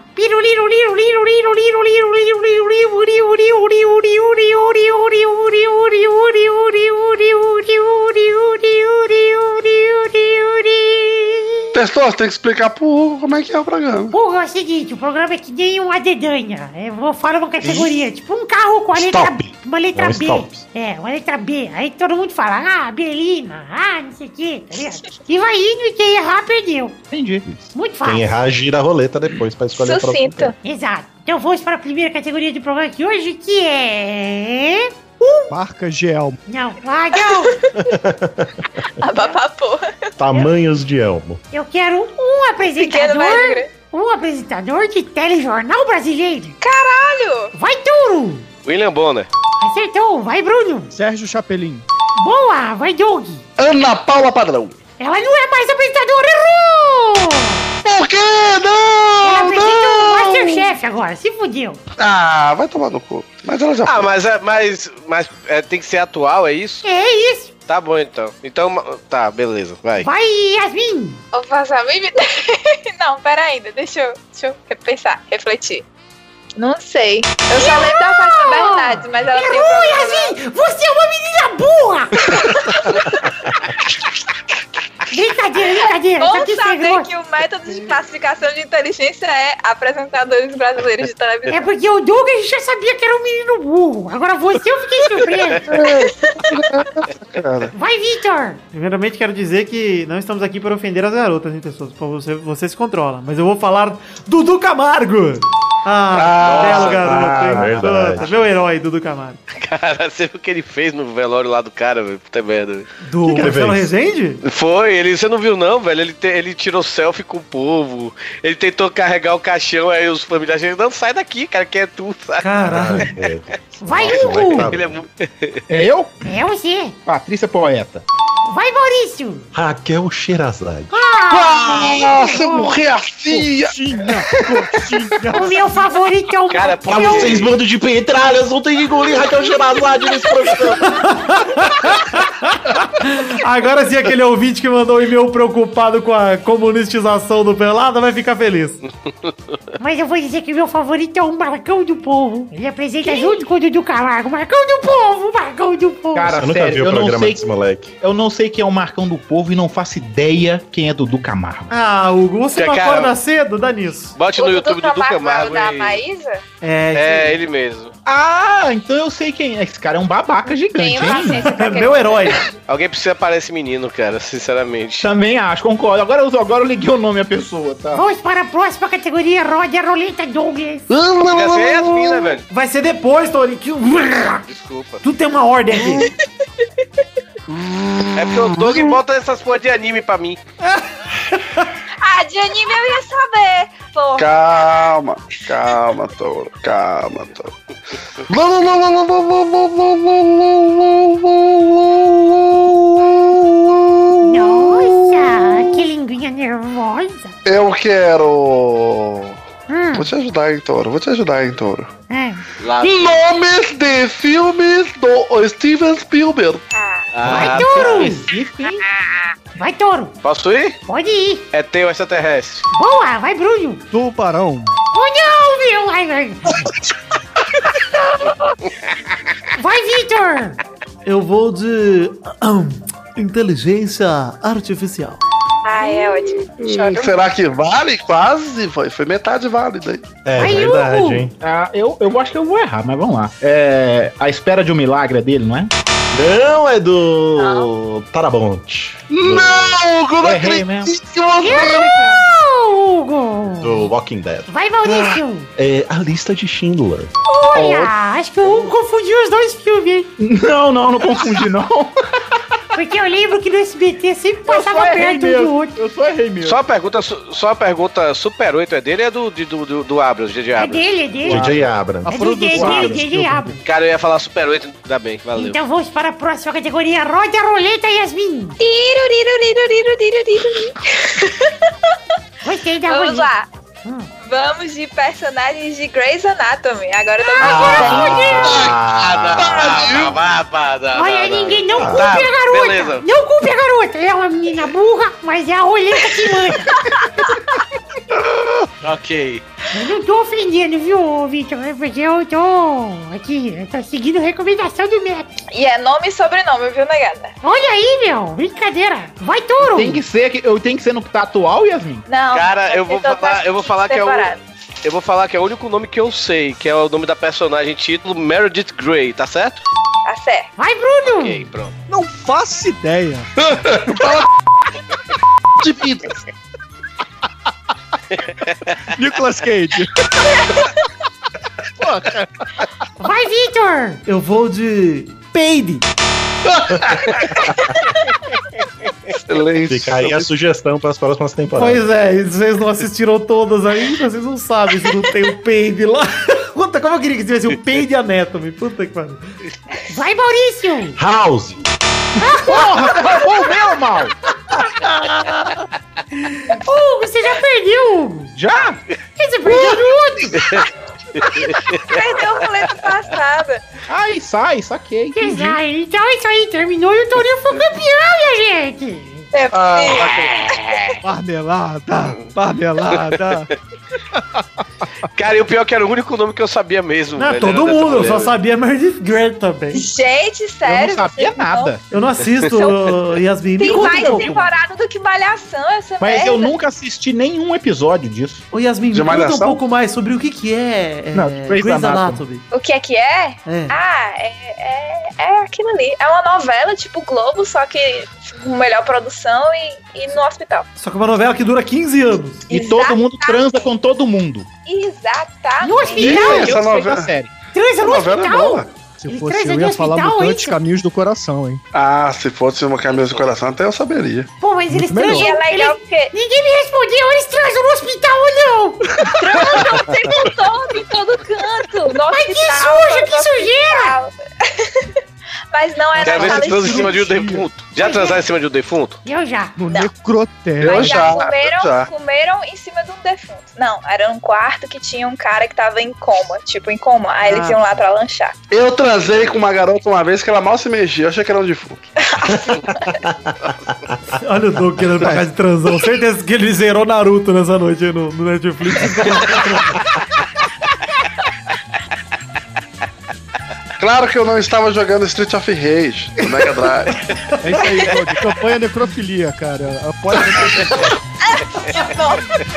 Speaker 14: Testou,
Speaker 2: você tem que explicar pro Hugo como é que é o programa.
Speaker 14: Hugo, é o seguinte, o programa é que nem uma dedanha. Eu vou falar uma categoria, tipo um carro com a letra
Speaker 3: B.
Speaker 14: Uma letra
Speaker 3: é
Speaker 14: B.
Speaker 3: Stop.
Speaker 14: É, uma letra B. Aí todo mundo fala, ah, Belina, ah, não sei o quê, tá ligado? E vai indo e quem errar, perdeu.
Speaker 5: Entendi.
Speaker 14: Muito fácil.
Speaker 3: Quem errar, gira a roleta depois pra escolher o a
Speaker 6: próxima.
Speaker 14: Exato. Então vamos para a primeira categoria do programa aqui hoje, que é...
Speaker 9: Marca Gelmo.
Speaker 14: Não, ah, não.
Speaker 6: Abapapô.
Speaker 3: Tamanhos de elmo.
Speaker 14: Eu quero um
Speaker 6: Pequeno,
Speaker 14: apresentador,
Speaker 6: grande.
Speaker 14: um apresentador de telejornal brasileiro.
Speaker 6: Caralho!
Speaker 14: Vai, Touro.
Speaker 8: William Bonner.
Speaker 14: Acertou. Vai, Bruno.
Speaker 9: Sérgio Chapelin.
Speaker 14: Boa, vai, Doug.
Speaker 2: Ana Paula Padrão.
Speaker 14: Ela não é mais apresentadora, errou!
Speaker 2: Por quê?
Speaker 14: Ela
Speaker 2: Não!
Speaker 14: o
Speaker 2: Não!
Speaker 14: Masterchef agora, se fudeu.
Speaker 2: Ah, vai tomar no cu. Mas ela já
Speaker 8: Ah,
Speaker 2: foi.
Speaker 8: mas, é, mas, mas é, tem que ser atual, é isso?
Speaker 14: É isso.
Speaker 8: Tá bom, então. Então, tá, beleza, vai.
Speaker 14: Vai, Yasmin.
Speaker 6: Vou passar a minha Não, pera ainda, deixa eu, deixa eu repensar, refletir. Não sei. Eu só lembro da Fátima Bernardes, mas ela tem um
Speaker 14: Errou. Yasmin! Você é uma menina burra! brincadeira, brincadeira.
Speaker 6: Bom saber
Speaker 14: errou.
Speaker 6: que o método de classificação de inteligência é apresentadores brasileiros de televisão.
Speaker 14: É porque o Doug a gente já sabia que era um menino burro. Agora você eu fiquei surpreso. Vai, Victor.
Speaker 4: Primeiramente, quero dizer que não estamos aqui para ofender as garotas, hein, pessoas? Você, você se controla. Mas eu vou falar Dudu Camargo. Ah, belo garoto,
Speaker 3: ah.
Speaker 4: Puta, meu herói, Dudu Camargo.
Speaker 8: Cara, você viu o que ele fez no velório lá do cara, velho? Puta merda. velho.
Speaker 4: Do
Speaker 3: que ele
Speaker 4: Marcelo
Speaker 3: fez?
Speaker 4: Rezende?
Speaker 8: Foi, ele, você não viu não, velho? Ele, te- ele tirou selfie com o povo, ele tentou carregar o caixão, aí os familiares não, sai daqui, cara, que é tu, sabe?
Speaker 4: Caralho.
Speaker 3: É.
Speaker 14: Vai,
Speaker 3: Nossa,
Speaker 14: Hugo.
Speaker 8: Ele é muito...
Speaker 5: É eu?
Speaker 14: É você.
Speaker 5: Patrícia Poeta.
Speaker 14: Vai, Maurício.
Speaker 3: Raquel Sherazade.
Speaker 2: Ah, se eu morrer assim.
Speaker 14: O meu favorito é o
Speaker 8: Cara,
Speaker 3: Pra
Speaker 14: meu-
Speaker 3: vocês, bando de petralhas, não tem que engolir Raquel Sherazade nesse programa.
Speaker 4: Agora sim, aquele ouvinte que mandou um e-mail preocupado com a comunistização do Pelada vai ficar feliz.
Speaker 14: Mas eu vou dizer que o meu favorito é o Marcão do Povo. Ele apresenta junto com o Dudu Camargo. Marcão do Povo, Marcão do Povo.
Speaker 5: Cara,
Speaker 3: Eu nunca
Speaker 5: sério,
Speaker 3: vi o
Speaker 5: eu não
Speaker 3: programa
Speaker 5: sei.
Speaker 3: desse moleque.
Speaker 5: Eu não sei quem é o Marcão do Povo e não faço ideia quem é Dudu Camargo.
Speaker 4: Ah, Hugo, você
Speaker 8: É,
Speaker 4: não
Speaker 8: cara,
Speaker 4: acorda cedo? Dá nisso.
Speaker 8: Bote no YouTube do Dudu
Speaker 6: Camargo
Speaker 8: Camargo
Speaker 6: da. Maísa?
Speaker 4: É,
Speaker 8: É, ele mesmo.
Speaker 5: Ah, então eu sei quem é. Esse cara é um babaca gigante, hein?
Speaker 4: Meu herói.
Speaker 8: Alguém precisa parar esse menino, cara, sinceramente.
Speaker 5: Também acho, concordo. Agora eu, agora eu liguei o nome à pessoa, tá?
Speaker 14: Vamos para a próxima categoria, roda a roleta Douglas.
Speaker 8: Podia ser Yasmin, né, velho?
Speaker 4: Vai ser depois, Tori. Que...
Speaker 8: Desculpa.
Speaker 4: Tudo tem uma ordem aqui.
Speaker 8: É porque o Doug bota essas porra de anime pra mim.
Speaker 6: De anime eu ia saber. Porra.
Speaker 2: Calma, calma, Toro. Calma, Toro.
Speaker 14: Nossa, que linguinha nervosa.
Speaker 2: Eu quero.
Speaker 14: Hum.
Speaker 2: Vou te ajudar, hein, Toro. Vou te ajudar, hein, Toro.
Speaker 14: É.
Speaker 2: Nomes de filmes do Steven Spielberg.
Speaker 14: Vai, touro! Vai, touro!
Speaker 8: Posso ir?
Speaker 14: Pode ir.
Speaker 8: É teu extraterrestre.
Speaker 14: Boa, vai, Bruno.
Speaker 9: Tubarão.
Speaker 14: Oh, não, meu. Vai, vai. Vai, Vitor.
Speaker 1: Eu vou de. Inteligência artificial.
Speaker 6: Ah, é ótimo. Choro.
Speaker 2: Será que vale? Quase. Foi, foi metade válida, hein?
Speaker 3: É verdade,
Speaker 14: Hugo.
Speaker 3: hein?
Speaker 5: Ah, eu, eu acho que eu vou errar, mas vamos lá. É, a espera de um milagre é dele, não é?
Speaker 3: Não, é do Tarabont.
Speaker 2: Não, como
Speaker 5: Eu errei mesmo.
Speaker 2: acredito que você.
Speaker 14: Hugo.
Speaker 3: Do Walking Dead.
Speaker 14: Vai, Maurício.
Speaker 3: É a lista de Schindler.
Speaker 14: Olha, acho que o Hugo confundiu os dois filmes, hein?
Speaker 5: Não, não, não confundi, não.
Speaker 14: Porque eu lembro que no SBT sempre passava perto um do outro.
Speaker 5: Eu só errei mesmo.
Speaker 8: Só a pergunta, só a pergunta Super 8 é dele ou é do, do, do, do Abrams, G.J.
Speaker 14: É dele, é dele.
Speaker 3: Abrams.
Speaker 14: É do dele, dele, Abrams.
Speaker 8: Cara, eu ia falar Super 8, ainda bem, valeu.
Speaker 14: Então vamos para a próxima categoria. Roda a roleta, Yasmin. Gostei da
Speaker 6: Vamos
Speaker 14: roleta.
Speaker 6: lá. Vamos de personagens de Grey's Anatomy. Agora eu tô
Speaker 3: Ah,
Speaker 14: Olha, ninguém não culpe
Speaker 8: Tá,
Speaker 14: a garota.
Speaker 8: beleza.
Speaker 14: Não culpe a garota. É uma menina burra, mas é a roleta que manda.
Speaker 8: Ok.
Speaker 14: Eu não tô ofendendo, viu, Vitor? É porque eu tô aqui, eu tô seguindo a recomendação do médico.
Speaker 6: E é nome e sobrenome, viu, negada?
Speaker 14: Olha aí, meu. Brincadeira. Vai, touro.
Speaker 5: Tem que ser, que- eu tenho que ser no que tá atual, Yasmin?
Speaker 6: Não.
Speaker 8: Cara, eu vou falar, eu vou falar que é o
Speaker 6: separado.
Speaker 8: eu vou falar que é o único nome que eu sei, que é o nome da personagem título Meredith Grey, tá certo?
Speaker 6: Tá certo.
Speaker 14: Vai, Bruno.
Speaker 8: Ok, pronto.
Speaker 9: Não faço ideia.
Speaker 2: De vidas.
Speaker 9: Nicolas Cage.
Speaker 14: Vai, Vitor.
Speaker 1: Eu vou de. Peide.
Speaker 2: Excelente.
Speaker 3: Fica aí a sugestão para as próximas temporadas.
Speaker 4: Pois é, vocês não assistiram todas ainda, vocês não sabem se não tem o Paid lá. Puta, como eu queria que tivesse o Paid Anatomy. Puta que pariu.
Speaker 14: Vai, Maurício.
Speaker 3: House.
Speaker 5: Porra, roubou o meu, mal!
Speaker 14: Hugo, você já perdeu, Hugo.
Speaker 5: Já?
Speaker 14: Você perdeu outro.
Speaker 6: Perdeu o roleta passada.
Speaker 5: Ai, sai, saquei. entendi.
Speaker 14: Então é isso aí. Terminou e o Torinho foi campeão, minha gente.
Speaker 6: É,
Speaker 9: Marmelada. Marmelada.
Speaker 8: Cara, e o pior é que era o único nome que eu sabia mesmo.
Speaker 4: Não,
Speaker 8: velho,
Speaker 4: todo mundo, eu só sabia Meredith Grey também.
Speaker 6: Gente, sério?
Speaker 5: Eu não sabia
Speaker 6: vocês não-
Speaker 5: nada.
Speaker 4: Eu não assisto, Yasmin.
Speaker 6: Tem mais
Speaker 4: um
Speaker 6: temporada do que Malhação essa
Speaker 5: Mas
Speaker 6: merda.
Speaker 5: eu nunca assisti nenhum episódio disso.
Speaker 4: Ô Yasmin, me
Speaker 2: De
Speaker 4: conta um pouco mais sobre o que que é, é
Speaker 5: Não,
Speaker 4: Grey's,
Speaker 5: Grey's
Speaker 4: Anatomy.
Speaker 5: Anatomy.
Speaker 6: O que é que é?
Speaker 4: É.
Speaker 6: Ah, é, é, é aquilo ali. É uma novela tipo Globo, só que com melhor produção e, e no hospital.
Speaker 4: Só que é uma novela que dura 15 anos.
Speaker 5: E todo mundo transa com todo mundo.
Speaker 6: Exatamente.
Speaker 14: No hospital?
Speaker 2: Essa novela-
Speaker 5: série.
Speaker 14: Transa no
Speaker 2: novela é
Speaker 14: hospital?
Speaker 2: boa.
Speaker 9: Se
Speaker 14: Ele
Speaker 9: fosse eu, ia falar Mutantes? Caminhos do Coração, hein?
Speaker 2: Ah, se fosse uma camisa do coração, até eu saberia.
Speaker 14: Pô, mas eles transam.
Speaker 6: E é legal
Speaker 14: eles- Ninguém me respondeu, eles transam no hospital ou não?
Speaker 6: transam o tempo todo, em todo canto. No
Speaker 14: Mas que
Speaker 6: hospital,
Speaker 14: suja,
Speaker 6: no
Speaker 14: que sujeira!
Speaker 6: Mas não é
Speaker 8: Quero ver se transa em cima de um
Speaker 6: de
Speaker 8: defunto. Já transaram em cima de um defunto?
Speaker 14: Eu já.
Speaker 9: No
Speaker 6: Não.
Speaker 9: necrotério.
Speaker 2: Eu
Speaker 6: já,
Speaker 2: já,
Speaker 6: comeram,
Speaker 2: já.
Speaker 6: comeram em cima de um defunto. Não, era um quarto que tinha um cara que tava em coma, tipo em coma. Aí eles
Speaker 14: Ah.
Speaker 6: iam lá pra lanchar.
Speaker 2: Eu transei com uma garota uma vez que ela mal se mexia. Eu achei que era um defunto.
Speaker 4: Olha o Doug querendo pra casa de transão. Certeza que ele zerou Naruto nessa noite aí no, no Netflix.
Speaker 2: Claro que eu não estava jogando Street of Rage no Mega Drive.
Speaker 9: É isso aí, Doug. Campanha necrofilia, cara. Apoia.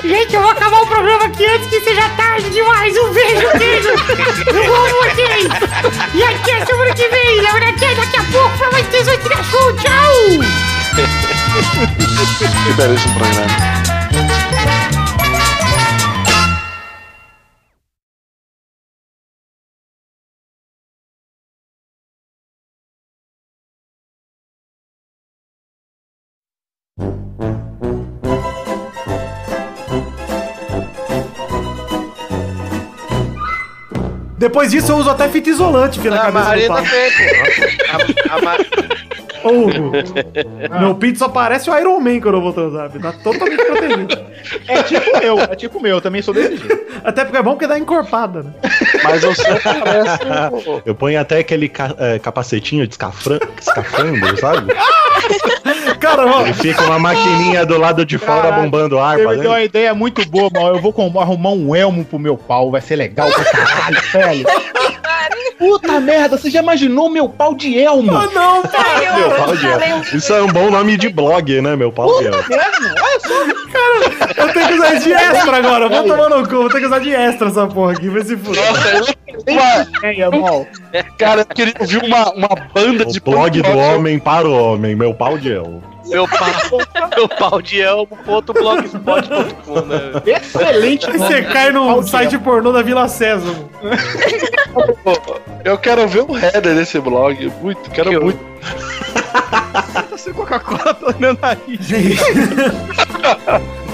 Speaker 14: Gente, eu vou acabar o programa aqui antes que seja tarde demais. Um beijo, beijo. Eu amo vocês. E até semana que vem. Verdade, até daqui a pouco pra mais 18 da show. Tchau.
Speaker 2: Que belíssimo programa.
Speaker 4: Depois disso, eu uso até fita isolante, filho, na
Speaker 8: A
Speaker 4: cabeça
Speaker 8: Maria
Speaker 4: do
Speaker 8: também, pô. A,
Speaker 4: Hugo, meu pinto só parece o Iron Man quando eu vou transar. Tá totalmente protegido.
Speaker 5: É tipo meu, é tipo meu, eu também sou desse jeito.
Speaker 4: Até porque é bom porque dá encorpada, né?
Speaker 2: Mas você parece.
Speaker 3: Eu ponho até aquele ca- é, capacetinho de escafran- escafandro, sabe?
Speaker 4: Cara, ó,
Speaker 3: Ele fica uma maquininha do lado de fora
Speaker 5: Caralho,
Speaker 3: bombando ar
Speaker 5: Você
Speaker 3: pra
Speaker 5: me deu uma ideia muito boa, mal. Eu vou arrumar um elmo pro meu pau, vai ser legal pra caralho, velho. Puta merda, você já imaginou meu pau de elmo?
Speaker 4: Ah, não, pai.
Speaker 3: Meu pau de elmo. Isso é um bom nome de blog, né? Meu pau de elmo.
Speaker 5: Olha só.
Speaker 4: Eu tenho que usar de extra agora. Vou tomar no cu. Vou ter que usar de extra essa porra aqui. Vai se fuder.
Speaker 2: Nossa, eu, uma, cara, eu queria ouvir uma, uma banda de
Speaker 3: O blog do homem para o homem. Meu pau de elmo.
Speaker 8: Meu pau, meu pau de elmo.blogspot.com, né?
Speaker 5: Excelente
Speaker 4: Aí você cai no site pornô da Vila César.
Speaker 2: Eu quero ver o header desse blog. Muito, quero
Speaker 8: Que
Speaker 2: muito.
Speaker 5: Tá sem Coca-Cola pelo meu nariz.